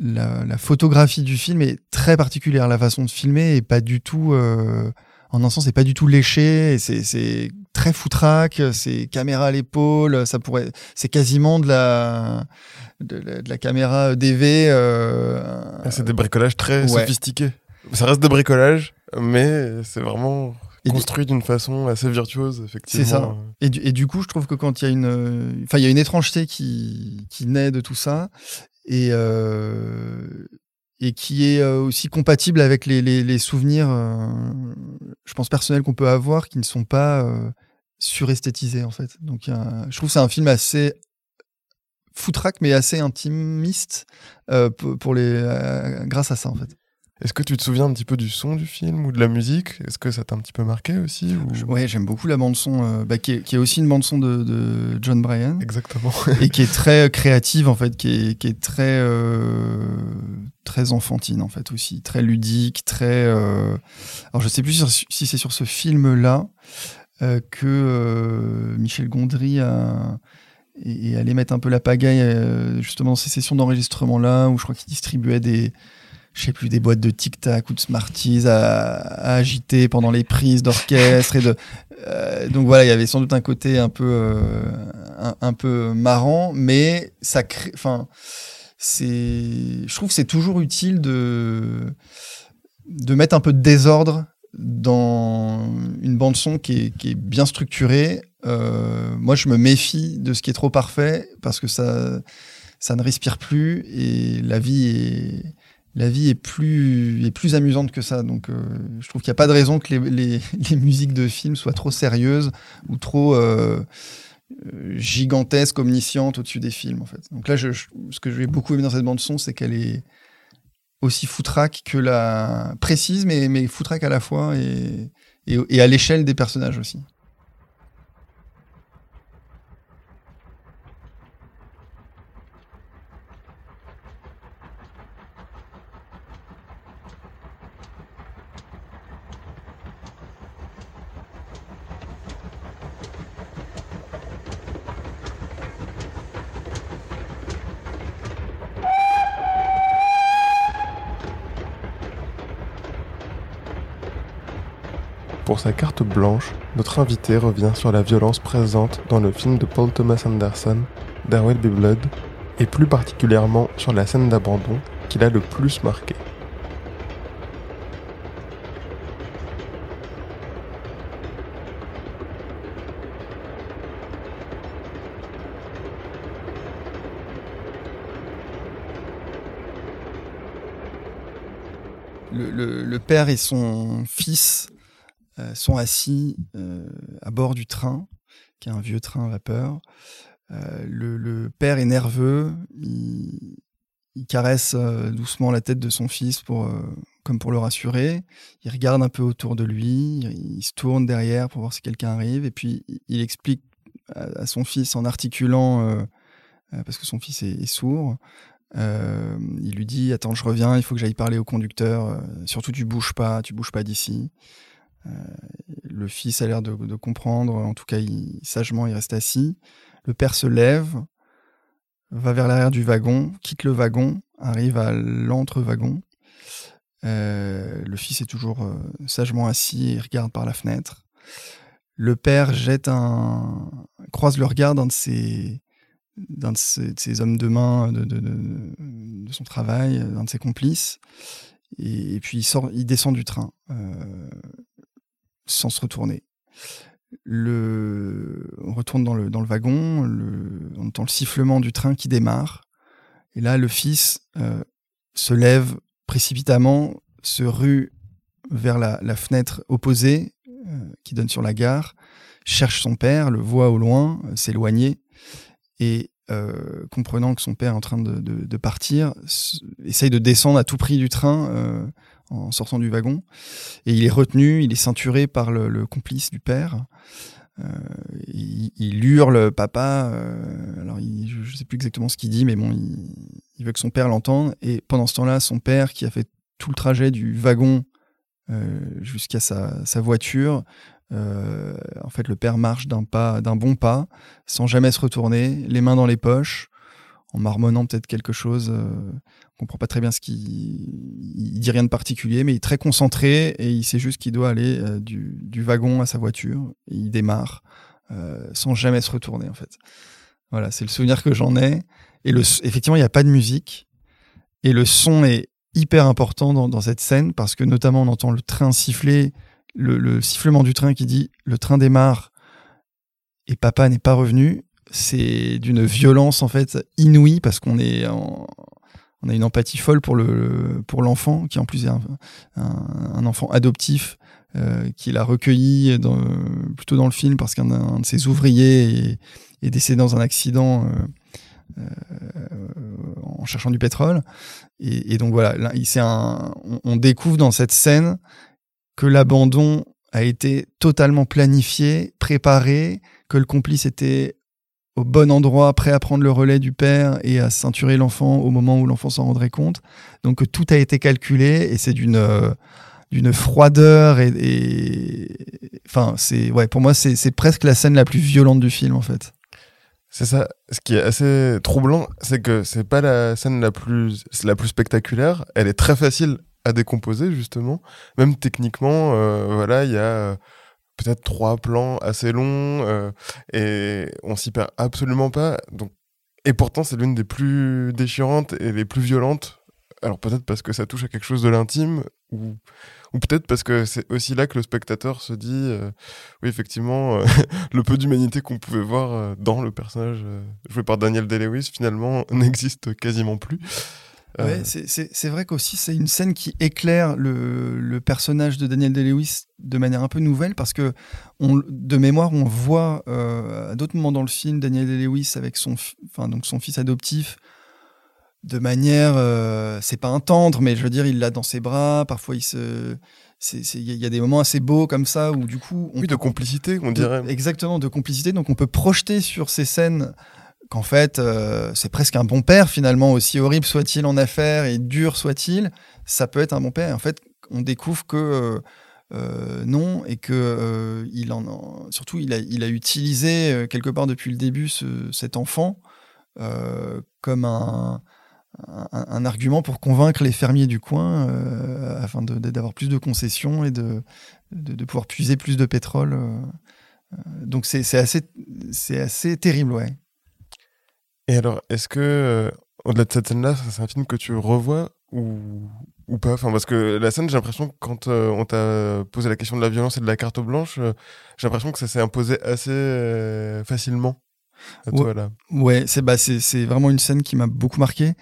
la, la, photographie du film est très particulière. La façon de filmer est pas du tout, euh, en un sens, c'est pas du tout léché. C'est très foutraque. C'est caméra à l'épaule. Ça pourrait, c'est quasiment de la de, la caméra DV. Euh, ah, c'est des bricolages très sophistiqués. Ça reste de bricolage, mais c'est vraiment construit d'une façon assez virtuose, effectivement. C'est ça. Et du, et du, coup, je trouve que quand il y a une, enfin, il y a une étrangeté qui, qui naît de tout ça, et euh, et qui est aussi compatible avec les, les, souvenirs, je pense, personnels qu'on peut avoir qui ne sont pas suresthétisés, en fait. Donc, je trouve que c'est un film assez foutraque, mais assez intimiste pour les, grâce à ça, en fait. Est-ce que tu te souviens un petit peu du son du film ou de la musique? Est-ce que ça t'a un petit peu marqué aussi ou... Ouais, j'aime beaucoup la bande son, euh, bah, qui, est, aussi une bande son de, John Bryan. Exactement. et qui est très créative en fait, qui est, qui est très euh, très enfantine en fait aussi, très ludique, très. Euh... Alors je sais plus si c'est sur ce film là euh, que Michel Gondry a et, allait mettre un peu la pagaille justement dans ces sessions d'enregistrement là où je crois qu'il distribuait des je sais plus, des boîtes de tic-tac ou de Smarties à, agiter pendant les prises d'orchestre. et euh, donc voilà, il y avait sans doute un côté un peu, euh, un, peu marrant, mais ça crée. Enfin, c'est. Je trouve que c'est toujours utile de, de mettre un peu de désordre dans une bande son qui est, qui est bien structurée. Euh, moi, je me méfie de ce qui est trop parfait parce que ça, ça ne respire plus et la vie est la vie est plus, est plus amusante que ça. Donc, euh, je trouve qu'il n'y a pas de raison que les, les, musiques de films soient trop sérieuses ou trop euh, euh, gigantesques, omniscientes au-dessus des films, en fait. Donc là, je, ce que j'ai beaucoup aimé dans cette bande-son, c'est qu'elle est aussi foutraque que la précise, mais, mais foutraque à la fois et, et à l'échelle des personnages aussi. Sa carte blanche, notre invité revient sur la violence présente dans le film de Paul Thomas Anderson, There Will Blood, et plus particulièrement sur la scène d'abandon qui l'a le plus marqué. le, père et son fils sont assis euh, à bord du train, qui est un vieux train à vapeur. Euh, le, père est nerveux, il, caresse doucement la tête de son fils pour, comme pour le rassurer. Il regarde un peu autour de lui, il, se tourne derrière pour voir si quelqu'un arrive, et puis il explique à, son fils en articulant, parce que son fils est, sourd, il lui dit Attends, je reviens, il faut que j'aille parler au conducteur. surtout, tu bouges pas, tu bouges pas d'ici. Euh, le fils a l'air de, comprendre, en tout cas, sagement, il reste assis. Le père se lève, va vers l'arrière du wagon, quitte le wagon, arrive à l'entre-wagon. Euh, le fils est toujours euh, sagement assis et regarde par la fenêtre. Le père jette un, croise le regard d'un de ses, hommes de main de, de, son travail, d'un de ses complices, et, puis il sort, il descend du train sans se retourner. On retourne dans le, dans le wagon, on entend le sifflement du train qui démarre. Et là, le fils euh, se lève précipitamment, se rue vers la, fenêtre opposée euh, qui donne sur la gare, cherche son père, le voit au loin, euh, s'éloigner, et comprenant que son père est en train de, de partir, essaye de descendre à tout prix du train en sortant du wagon. Et il est retenu, il est ceinturé par le, complice du père. Euh, il, hurle papa. Euh, alors, je ne sais plus exactement ce qu'il dit, mais bon, il, veut que son père l'entende. Et pendant ce temps-là, son père, qui a fait tout le trajet du wagon euh, jusqu'à sa, sa, voiture, en fait, le père marche d'un pas, d'un bon pas, sans jamais se retourner, les mains dans les poches, en marmonnant peut-être quelque chose comprend pas très bien ce qu'il il dit rien de particulier, mais il est très concentré et il sait juste qu'il doit aller euh, du, wagon à sa voiture. Et il démarre euh, sans jamais se retourner en fait. Voilà, c'est le souvenir que j'en ai. Et effectivement, il n'y a pas de musique et le son est hyper important dans, dans, cette scène parce que notamment on entend le train siffler, le, le sifflement du train qui dit le train démarre et papa n'est pas revenu. C'est d'une violence en fait inouïe parce qu'on est on a une empathie folle pour le pour l'enfant qui en plus est un, enfant adoptif euh, qu'il a recueilli plutôt dans le film parce qu'un de ses ouvriers est, décédé dans un accident euh, euh, en cherchant du pétrole. Et, donc voilà là, un on découvre dans cette scène que l'abandon a été totalement planifié, préparé, que le complice était au bon endroit, prêt à prendre le relais du père et à ceinturer l'enfant au moment où l'enfant s'en rendrait compte. Donc tout a été calculé et c'est d'une euh, froideur et, enfin c'est ouais pour moi c'est presque la scène la plus violente du film en fait. C'est ça. Ce qui est assez troublant, c'est que c'est pas la scène la plus la plus spectaculaire. Elle est très facile à décomposer justement. Même techniquement, euh, voilà, il y a peut-être trois plans assez longs euh, et on s'y perd absolument pas. Donc, et pourtant, c'est l'une des plus déchirantes et les plus violentes. Alors peut-être parce que ça touche à quelque chose de l'intime ou, ou peut-être parce que c'est aussi là que le spectateur se dit euh, oui effectivement euh, le peu d'humanité qu'on pouvait voir dans le personnage joué par Daniel Day-Lewis finalement n'existe quasiment plus. Ouais, c'est vrai qu'aussi c'est une scène qui éclaire le, le personnage de Daniel Day-Lewis de manière un peu nouvelle parce que on, de mémoire on voit euh, à d'autres moments dans le film Daniel Day-Lewis avec son, enfin donc son fils adoptif de manière, euh, c'est pas un tendre, mais je veux dire il l'a dans ses bras. Parfois il se, il y a des moments assez beaux comme ça où du coup, on oui, de complicité, on dirait. Exactement, de complicité. Donc on peut projeter sur ces scènes qu'en fait, euh, c'est presque un bon père finalement, aussi horrible soit-il en affaires et dur soit-il, ça peut être un bon père. En fait, on découvre que euh, euh, non et que il en, surtout il a, il a utilisé quelque part depuis le début ce, cet enfant comme un, argument pour convaincre les fermiers du coin afin d'avoir plus de concessions et de, pouvoir puiser plus de pétrole. donc c'est assez, assez terrible, ouais. Et alors, est-ce que, euh, au-delà de cette scène-là, c'est un film que tu revois ou, ou pas? Enfin, Parce que la scène, j'ai l'impression que quand euh, on t'a posé la question de la violence et de la carte blanche, euh, j'ai l'impression que ça s'est imposé assez facilement. À ouais, toi, là. ouais c'est bah, c'est vraiment une scène qui m'a beaucoup marqué.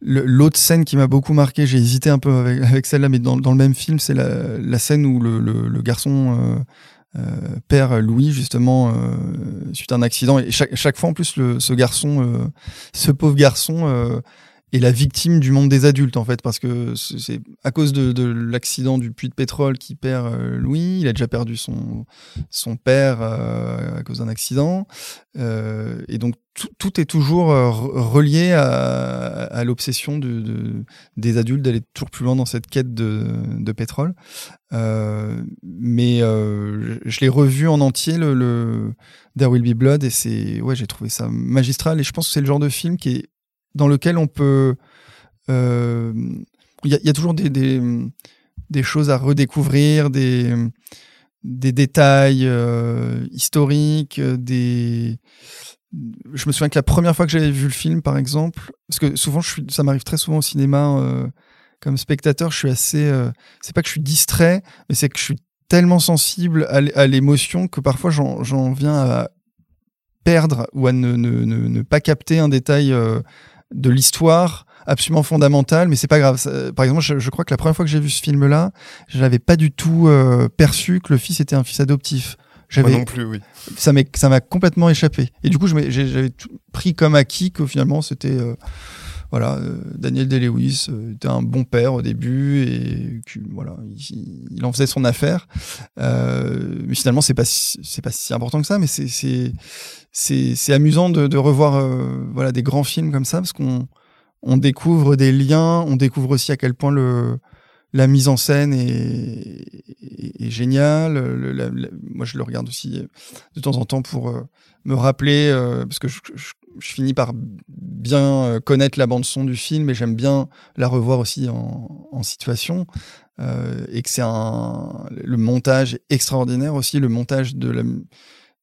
L'autre scène qui m'a beaucoup marqué, j'ai hésité un peu avec, avec celle-là, mais dans, dans, le même film, c'est la, la, scène où le, le, le garçon euh, père Louis justement euh, suite à un accident et chaque, chaque fois en plus le, ce garçon euh, ce pauvre garçon est la victime du monde des adultes en fait parce que c'est à cause de, de l'accident du puits de pétrole qui perd Louis. Il a déjà perdu son son père à cause d'un accident. Et donc tout, est toujours relié à, l'obsession de, de, des adultes d'aller toujours plus loin dans cette quête de, pétrole. Euh, mais euh, je l'ai revu en entier, le, le There Will Be Blood, et c'est ouais, j'ai trouvé ça magistral. Et je pense que c'est le genre de film qui est dans lequel on peut, euh, il y, a toujours des, des, choses à redécouvrir, des des détails euh, historiques, des je me souviens que la première fois que j'avais vu le film, par exemple, parce que souvent, je suis, ça m'arrive très souvent au cinéma, euh, comme spectateur, je suis assez. C'est pas que je suis distrait, mais c'est que je suis tellement sensible à l'émotion que parfois j'en viens à perdre ou à ne, ne, ne, pas capter un détail de l'histoire absolument fondamental, mais c'est pas grave. par exemple, je, crois que la première fois que j'ai vu ce film-là, je n'avais pas du tout euh, perçu que le fils était un fils adoptif. Moi non plus, oui. Ça m'a complètement échappé. Et du coup, j'avais pris comme acquis que finalement, c'était voilà, euh, Daniel Day-Lewis euh, était un bon père au début et voilà, il, en faisait son affaire. Euh, mais finalement, c'est pas c'est pas si important que ça, mais c'est c'est c'est amusant de, revoir voilà des grands films comme ça parce qu'on on découvre des liens, on découvre aussi à quel point le la mise en scène est, géniale. Le, moi, je le regarde aussi de temps en temps pour me rappeler, parce que je, je finis par bien euh, connaître la bande son du film et j'aime bien la revoir aussi en, situation euh, et que c'est un le montage extraordinaire aussi le montage de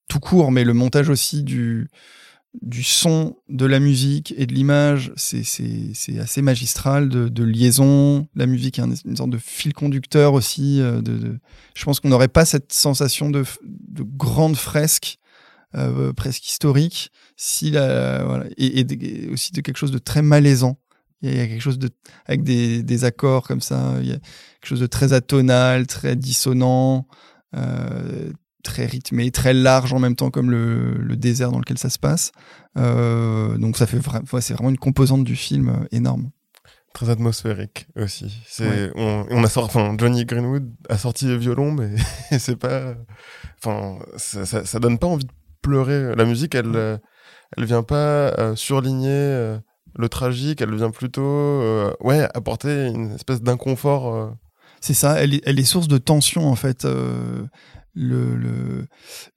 tout court mais le montage aussi du son de la musique et de l'image c'est assez magistral de, liaison. La musique est une sorte de fil conducteur aussi euh, je pense qu'on n'aurait pas cette sensation de grande fresque euh, presque historique, si la, voilà, et, et, aussi de quelque chose de très malaisant. Il y a quelque chose de, avec des, des accords comme ça, il y a quelque chose de très atonal, très dissonant, euh, très rythmé, très large en même temps, comme le, le désert dans lequel ça se passe. Euh, donc ça fait c'est vraiment une composante du film énorme. Très atmosphérique aussi. C'est, on, on, a sorti, enfin, Johnny Greenwood a sorti le violon, mais c'est pas, enfin, ça, ça, ça, donne pas envie de pleurer. La musique, elle, euh, elle vient pas euh, surligner euh, le tragique, elle vient plutôt, ouais, apporter une espèce d'inconfort. C'est ça, elle est, elle est source de tension en fait. Le, le,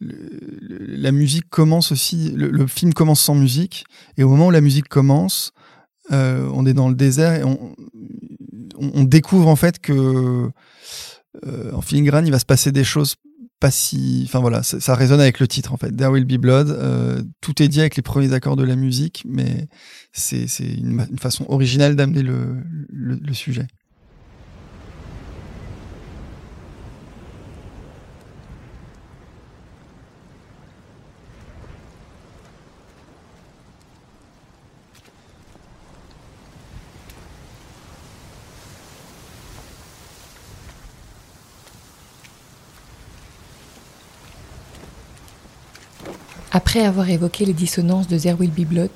le, la musique commence aussi, le, film commence sans musique, et au moment où la musique commence, euh, on est dans le désert et on, on, découvre en fait que euh, en filigrane il va se passer des choses pas si enfin voilà ça, résonne avec le titre en fait. There Will Be Blood euh, tout est dit avec les premiers accords de la musique mais c'est une, une, façon originale d'amener le, le sujet Après avoir évoqué les dissonances de There Will Be Blood,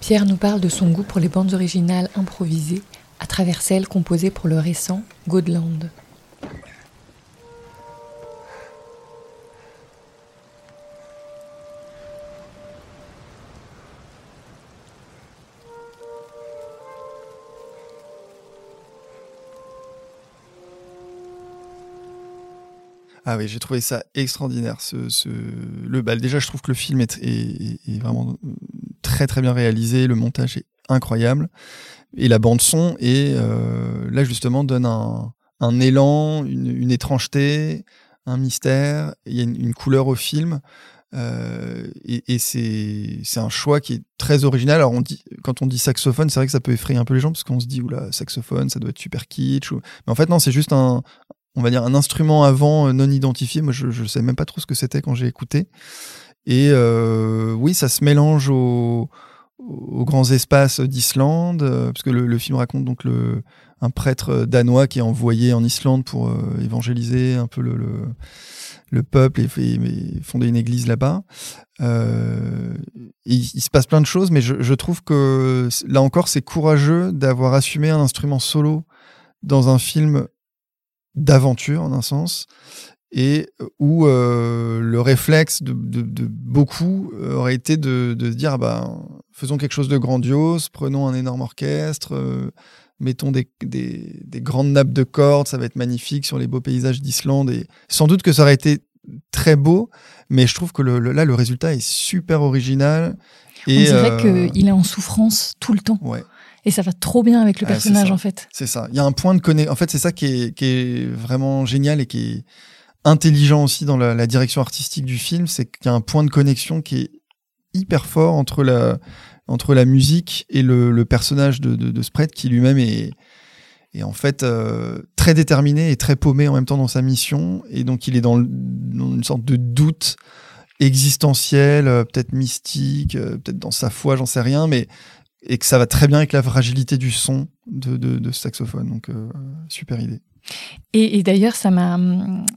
Pierre nous parle de son goût pour les bandes originales improvisées à travers celles composées pour le récent Godland. Ah oui, j'ai trouvé ça extraordinaire. Ce, ce... Le, bah, déjà, je trouve que le film est, est, est, vraiment très très bien réalisé. Le montage est incroyable et la bande son et euh, là justement donne un, un élan, une, une, étrangeté, un mystère. Il y a une, une couleur au film. Euh, et, et c'est un choix qui est très original. Alors on dit, quand on dit saxophone, c'est vrai que ça peut effrayer un peu les gens parce qu'on se dit oula saxophone, ça doit être super kitsch. Mais en fait non, c'est juste un, on va dire un instrument avant euh, non identifié. Moi, je ne sais même pas trop ce que c'était quand j'ai écouté. Et euh, oui, ça se mélange aux, grands espaces d'Islande, euh, parce que le, film raconte donc un prêtre danois qui est envoyé en Islande pour évangéliser un peu le, le, le peuple et, fonder une église là-bas. Il, se passe plein de choses, mais je trouve que là encore, c'est courageux d'avoir assumé un instrument solo dans un film d'aventure en un sens et où euh, le réflexe de, de, de, beaucoup aurait été de, se dire bah, faisons quelque chose de grandiose, prenons un énorme orchestre, euh, mettons des, des, des, grandes nappes de cordes, ça va être magnifique sur les beaux paysages d'Islande. Et sans doute que ça aurait été très beau, mais je trouve que le, le, là, le résultat est super original. Et, On dirait euh... qu'il est en souffrance tout le temps. Ouais. Et ça va trop bien avec le personnage, ah, en fait. C'est ça. Il y a un point de connexion. En fait, c'est ça qui est, qui est vraiment génial et qui est intelligent aussi dans la, la direction artistique du film. C'est qu'il y a un point de connexion qui est hyper fort entre la, entre la musique et le, le personnage de, de, de Spread qui lui-même est, est en fait euh, très déterminé et très paumé en même temps dans sa mission. Et donc, il est dans, le, dans une sorte de doute existentiel, euh, peut-être mystique, euh, peut-être dans sa foi, j'en sais rien, mais et que ça va très bien avec la fragilité du son de, de, de saxophone. Donc, euh, super idée. Et, et d'ailleurs, ça m'a,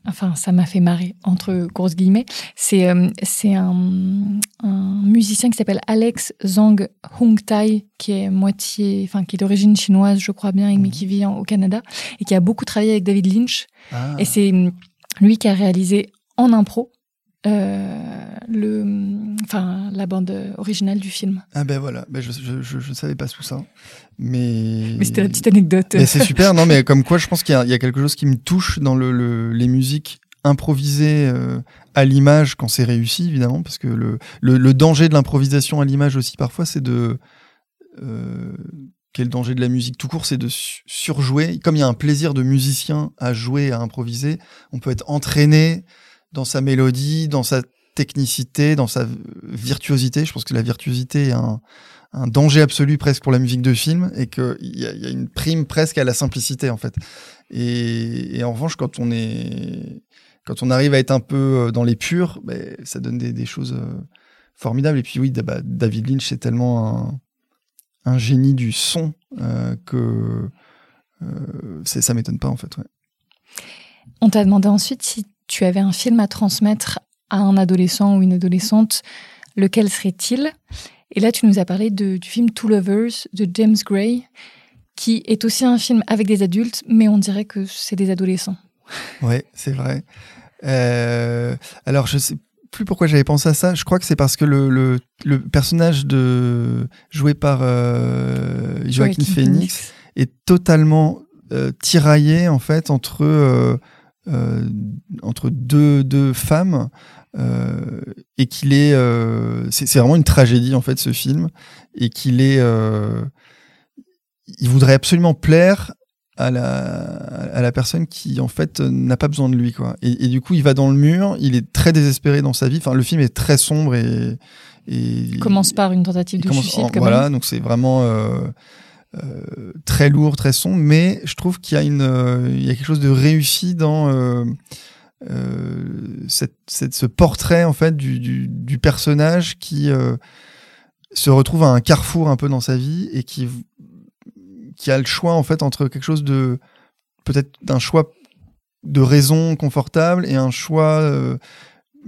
enfin, ça m'a fait marrer entre grosses guillemets. C'est, euh, c'est un, un, musicien qui s'appelle Alex Zhang Hung Tai, qui est moitié, enfin, qui est d'origine chinoise, je crois bien, mais qui vit en, au Canada et qui a beaucoup travaillé avec David Lynch. Ah. Et c'est lui qui a réalisé en impro le, enfin, la bande originale du film. Ah ben voilà, ben je, je, savais pas tout ça, mais. Mais c'était la petite anecdote. c'est super, non mais comme quoi, je pense qu'il y, y, a quelque chose qui me touche dans le, le les musiques improvisées euh, à l'image quand c'est réussi, évidemment, parce que le, le, le danger de l'improvisation à l'image aussi parfois, c'est de euh, quel danger de la musique tout court, c'est de surjouer. Comme il y a un plaisir de musicien à jouer, à improviser, on peut être entraîné dans sa mélodie, dans sa technicité, dans sa virtuosité. Je pense que la virtuosité est un, danger absolu presque pour la musique de film et qu'il y, y, a une prime presque à la simplicité en fait. Et, en revanche, quand on est, quand on arrive à être un peu euh, dans les purs, ben, ça donne des, choses euh, formidables. Et puis oui, David Lynch, c'est tellement un, génie du son que ça m'étonne pas en fait. On t'a demandé ensuite si tu avais un film à transmettre à un adolescent ou une adolescente, lequel serait-il? Et là, tu nous as parlé du film Two Lovers de James Gray, qui est aussi un film avec des adultes, mais on dirait que c'est des adolescents. Ouais, c'est vrai. Euh, alors, je sais plus pourquoi j'avais pensé à ça. Je crois que c'est parce que le, le, personnage de joué par euh, Joaquin, Phoenix, est totalement euh, tiraillé en fait entre entre deux, deux femmes euh, et qu'il est, euh, c'est vraiment une tragédie en fait ce film et qu'il est, il voudrait absolument plaire à la, à la personne qui en fait n'a pas besoin de lui quoi. Et, du coup il va dans le mur, il est très désespéré dans sa vie. Enfin le film est très sombre et, et il commence par une tentative de suicide. voilà donc c'est vraiment euh, euh, très lourd, très sombre, mais je trouve qu'il y a une, euh, il y a quelque chose de réussi dans euh, cette, cette, ce portrait en fait du, du, du personnage qui se retrouve à un carrefour un peu dans sa vie et qui qui a le choix en fait entre quelque chose de peut-être d'un choix de raison confortable et un choix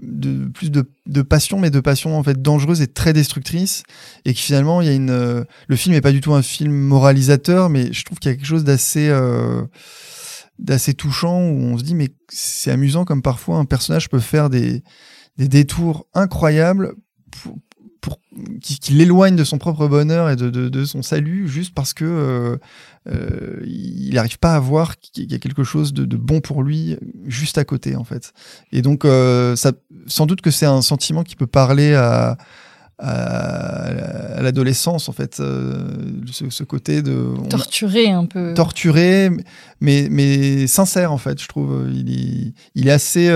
de plus de, de, passion, mais de passion en fait dangereuse et très destructrice, et que finalement il y a une, euh, le film est pas du tout un film moralisateur, mais je trouve qu'il y a quelque chose d'assez euh, d'assez touchant où on se dit mais c'est amusant comme parfois un personnage peut faire des, des détours incroyables pour qui, l'éloigne de son propre bonheur et de, de, de, son salut juste parce que euh, euh il n'arrive pas à voir qu'il y a quelque chose de, de, bon pour lui juste à côté en fait. Et donc euh, ça sans doute que c'est un sentiment qui peut parler à à, l'adolescence en fait ce, ce, côté de torturé un peu. Torturé mais mais sincère en fait je trouve. Il est il est assez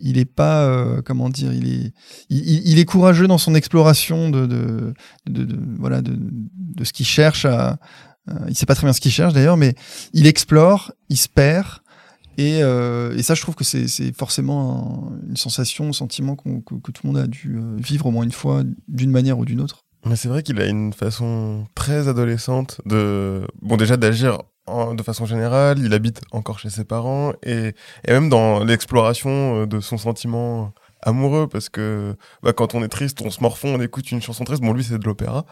il est pas euh, comment dire il est il, est courageux dans son exploration de de, de, voilà de, de ce qu'il cherche à euh, il sait pas très bien ce qu'il cherche d'ailleurs mais il explore il se perd et, euh, et ça je trouve que c'est forcément une sensation un sentiment que, que, tout le monde a dû vivre au moins une fois d'une manière ou d'une autre mais c'est vrai qu'il a une façon très adolescente de bon déjà d'agir de façon générale, il habite encore chez ses parents et, et même dans l'exploration euh, de son sentiment amoureux parce que bah, quand on est triste, on se morfond, on écoute une chanson triste. Bon, lui, c'est de l'opéra.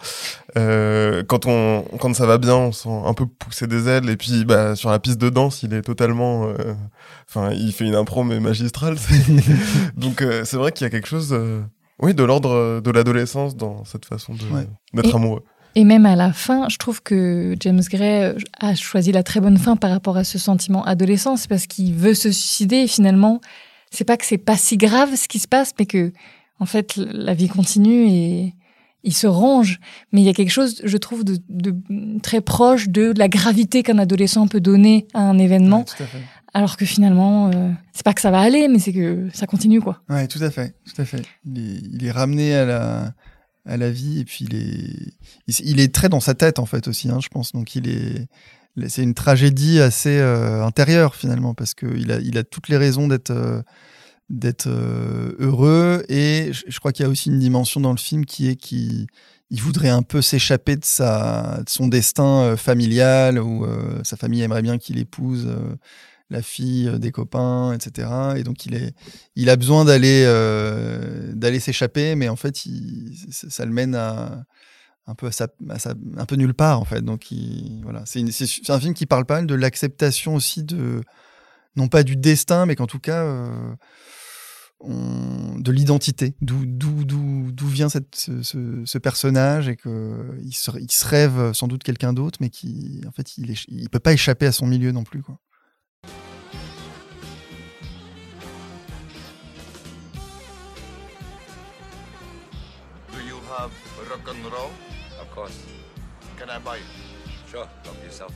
Euh, quand on quand ça va bien, on sent un peu pousser des ailes. Et puis, bah, sur la piste de danse, il est totalement. Euh, enfin, il fait une impro mais magistrale. Donc, euh, c'est vrai qu'il y a quelque chose, oui, de l'ordre de l'adolescence dans cette façon d'être amoureux. Et même à la fin, je trouve que James Gray euh, a choisi la très bonne fin par rapport à ce sentiment adolescent. C'est parce qu'il veut se suicider et finalement, c'est pas que c'est pas si grave ce qui se passe, mais que, en fait, la vie continue et il se range. Mais il y a quelque chose, je trouve, de, très proche de la gravité qu'un adolescent peut donner à un événement. Alors que finalement, euh, c'est pas que ça va aller, mais c'est que ça continue, quoi. Ouais, tout à fait, tout à fait. il est ramené à la, à la vie et puis il est il, est très dans sa tête en fait aussi hein, je pense donc il est c'est une tragédie assez euh, intérieure finalement parce que il a il a toutes les raisons d'être euh, euh, heureux et je, crois qu'il y a aussi une dimension dans le film qui est qui il voudrait un peu s'échapper de de son destin familial où sa famille aimerait bien qu'il épouse la fille euh, des copains, etc. Et donc il est, il a besoin d'aller, euh, s'échapper, mais en fait, ça le mène à un peu à un peu nulle part en fait. Donc voilà, c'est, un film qui parle pas mal de l'acceptation aussi de, non pas du destin, mais qu'en tout cas euh, de l'identité, d'où, vient cette, ce, personnage et que il se, il se rêve sans doute quelqu'un d'autre, mais qui en fait il, il peut pas échapper à son milieu non plus quoi. Rock and roll? Of course. Can I buy it? Sure, help yourself.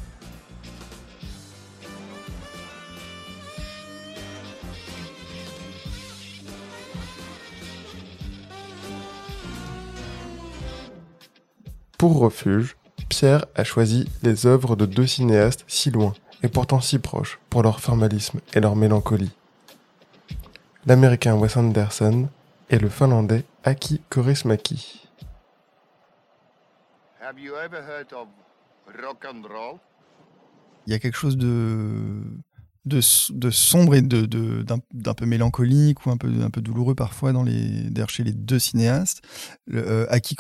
Pour refuge, Pierre a choisi les œuvres de deux cinéastes si loin et pourtant si proches pour leur formalisme et leur mélancolie. L'américain Wes Anderson et le finlandais Aki Kaurismäki. Il y a quelque chose de de, sombre et de, d'un, peu mélancolique ou un peu, un peu douloureux parfois dans les, chez les deux cinéastes. Le, euh, Aki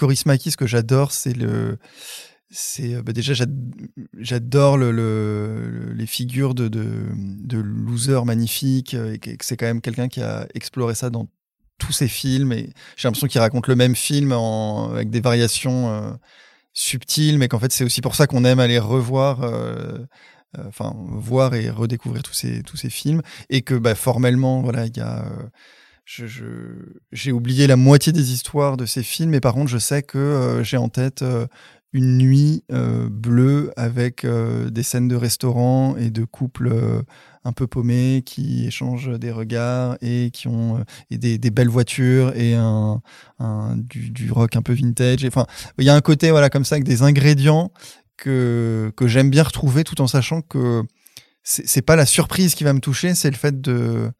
ce que j'adore, c'est le, c'est euh, bah, déjà j'adore le, les figures de, de, de losers magnifiques et que c'est quand même quelqu'un qui a exploré ça dans tous ses films et j'ai l'impression qu'il raconte le même film avec des variations euh, subtiles mais qu'en fait c'est aussi pour ça qu'on aime aller revoir euh, enfin voir et redécouvrir tous ces films. Et que bah, formellement voilà il y a euh, j'ai oublié la moitié des histoires de ces films, mais par contre, je sais que euh, j'ai en tête une nuit bleue avec des scènes de restaurants et de couples un peu paumés qui échangent des regards et qui ont et des, belles voitures et un, un du, du, rock un peu vintage. Enfin, il y a un côté voilà comme ça avec des ingrédients que, que j'aime bien retrouver tout en sachant que c'est pas la surprise qui va me toucher, c'est le fait de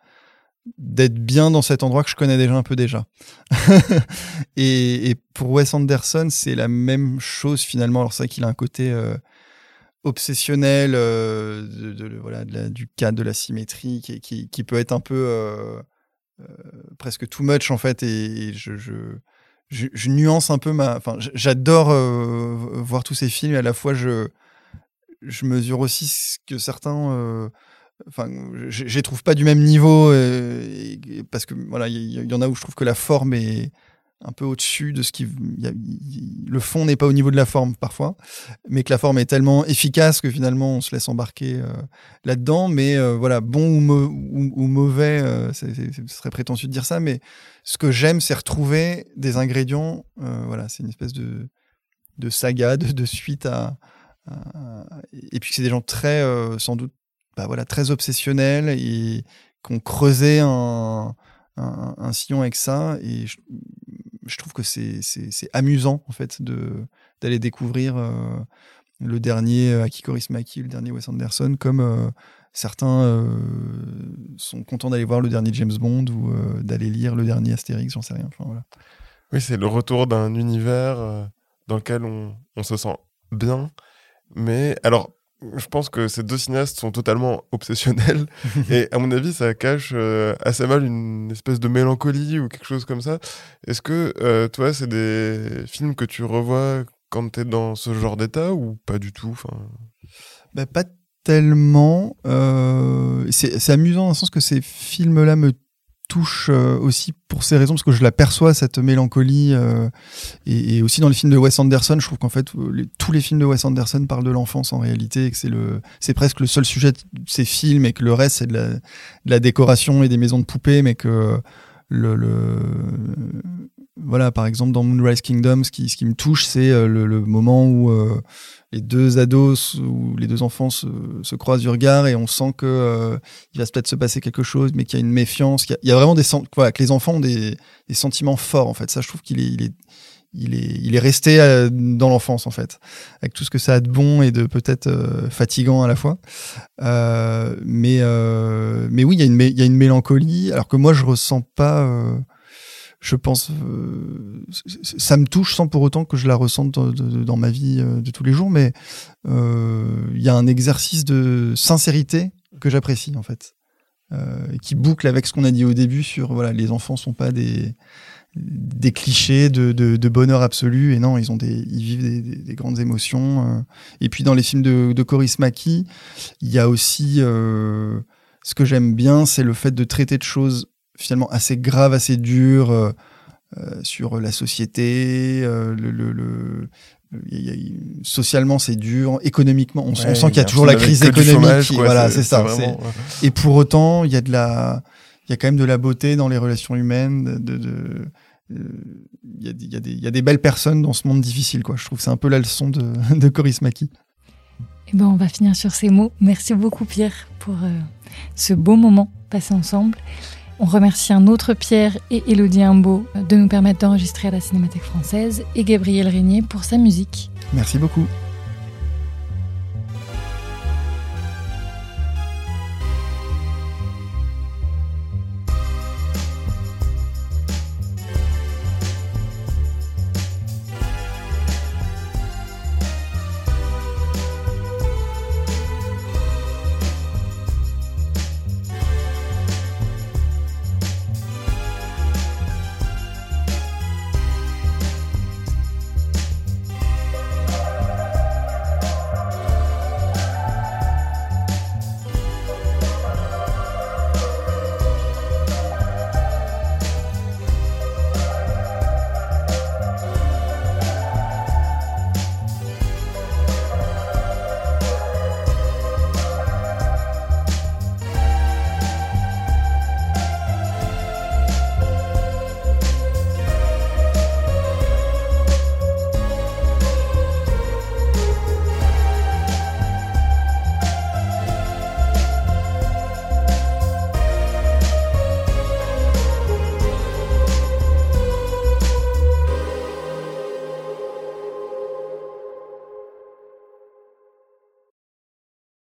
d'être bien dans cet endroit que je connais déjà un peu déjà. et, pour Wes Anderson, c'est la même chose finalement. Alors c'est vrai qu'il a un côté euh, obsessionnel euh, de, voilà, du cadre, de la symétrie, qui, qui, peut être un peu euh, presque too much en fait. Et, je, je, nuance un peu ma. Enfin, j'adore voir tous ces films. Et à la fois, je, je mesure aussi ce que certains. Enfin, je les trouve pas du même niveau euh, parce que voilà, il y, en a où je trouve que la forme est un peu au-dessus de ce qui. Le fond n'est pas au niveau de la forme parfois, mais que la forme est tellement efficace que finalement on se laisse embarquer euh, là-dedans. Mais euh, voilà, bon ou, mauvais, ce serait prétentieux de dire ça, mais ce que j'aime, c'est retrouver des ingrédients. voilà, c'est une espèce de, saga, de, suite à, Et puis c'est des gens très, sans doute, bah voilà, très obsessionnels et qui ont creusé un. Un, sillon avec ça et je, trouve que c'est amusant en fait d'aller découvrir euh, le dernier euh, Aki Kaurismäki, le dernier Wes Anderson, comme euh, certains sont contents d'aller voir le dernier James Bond ou d'aller lire le dernier Astérix, j'en sais rien. Enfin, voilà. Oui, c'est le retour d'un univers dans lequel on, on, se sent bien. Mais alors, je pense que ces deux cinéastes sont totalement obsessionnels et à mon avis ça cache euh, assez mal une espèce de mélancolie ou quelque chose comme ça. Est-ce que euh, toi c'est des films que tu revois quand tu es dans ce genre d'état ou pas du tout enfin... Bah, pas tellement. Euh, c'est amusant dans le sens que ces films-là me touche euh, aussi pour ces raisons parce que je l'aperçois cette mélancolie euh, et, aussi dans les films de Wes Anderson je trouve qu'en fait tous les films de Wes Anderson parlent de l'enfance en réalité et que c'est le c'est presque le seul sujet de ces films et que le reste c'est de la, de la décoration et des maisons de poupées mais que le, le voilà par exemple dans Moonrise Kingdom ce qui, ce qui me touche c'est euh, le, le, moment où les deux ados ou les deux enfants se, se, croisent du regard et on sent que euh, il va peut-être se passer quelque chose, mais qu'il y a une méfiance. Il y, a vraiment des voilà, que les enfants ont des, des, sentiments forts en fait. Ça, je trouve qu'il est, il est, il est, il est resté euh, dans l'enfance en fait, avec tout ce que ça a de bon et de peut-être euh, fatigant à la fois. Euh, mais, mais oui, il y a une, il y a une mélancolie, alors que moi je ressens pas je pense, euh, ça me touche sans pour autant que je la ressente dans, ma vie euh, de tous les jours, mais euh, il y a un exercice de sincérité que j'apprécie en fait, qui boucle avec ce qu'on a dit au début sur voilà, les enfants sont pas des des clichés de, de, bonheur absolu et non ils ont des ils vivent des, des, grandes émotions et puis dans les films de, de Coris Maki il y a aussi ce que j'aime bien c'est le fait de traiter de choses finalement assez grave, assez dur euh, euh, sur la société, euh, le, le, le socialement c'est dur, économiquement on, sent qu'il y a toujours la crise économique. voilà, c'est ça. Et pour autant, il y a de la, il y a quand même de la beauté dans les relations humaines. De, de, il, y a, il, y a des, il y a des belles personnes dans ce monde difficile. Quoi. Je trouve que c'est un peu la leçon de, de Coris Maki. Eh ben, on va finir sur ces mots. Merci beaucoup Pierre pour ce beau moment passé ensemble. On remercie un autre Pierre et Elodie Imbeau de nous permettre d'enregistrer à la Cinémathèque française et Gabriel Régnier pour sa musique. Merci beaucoup.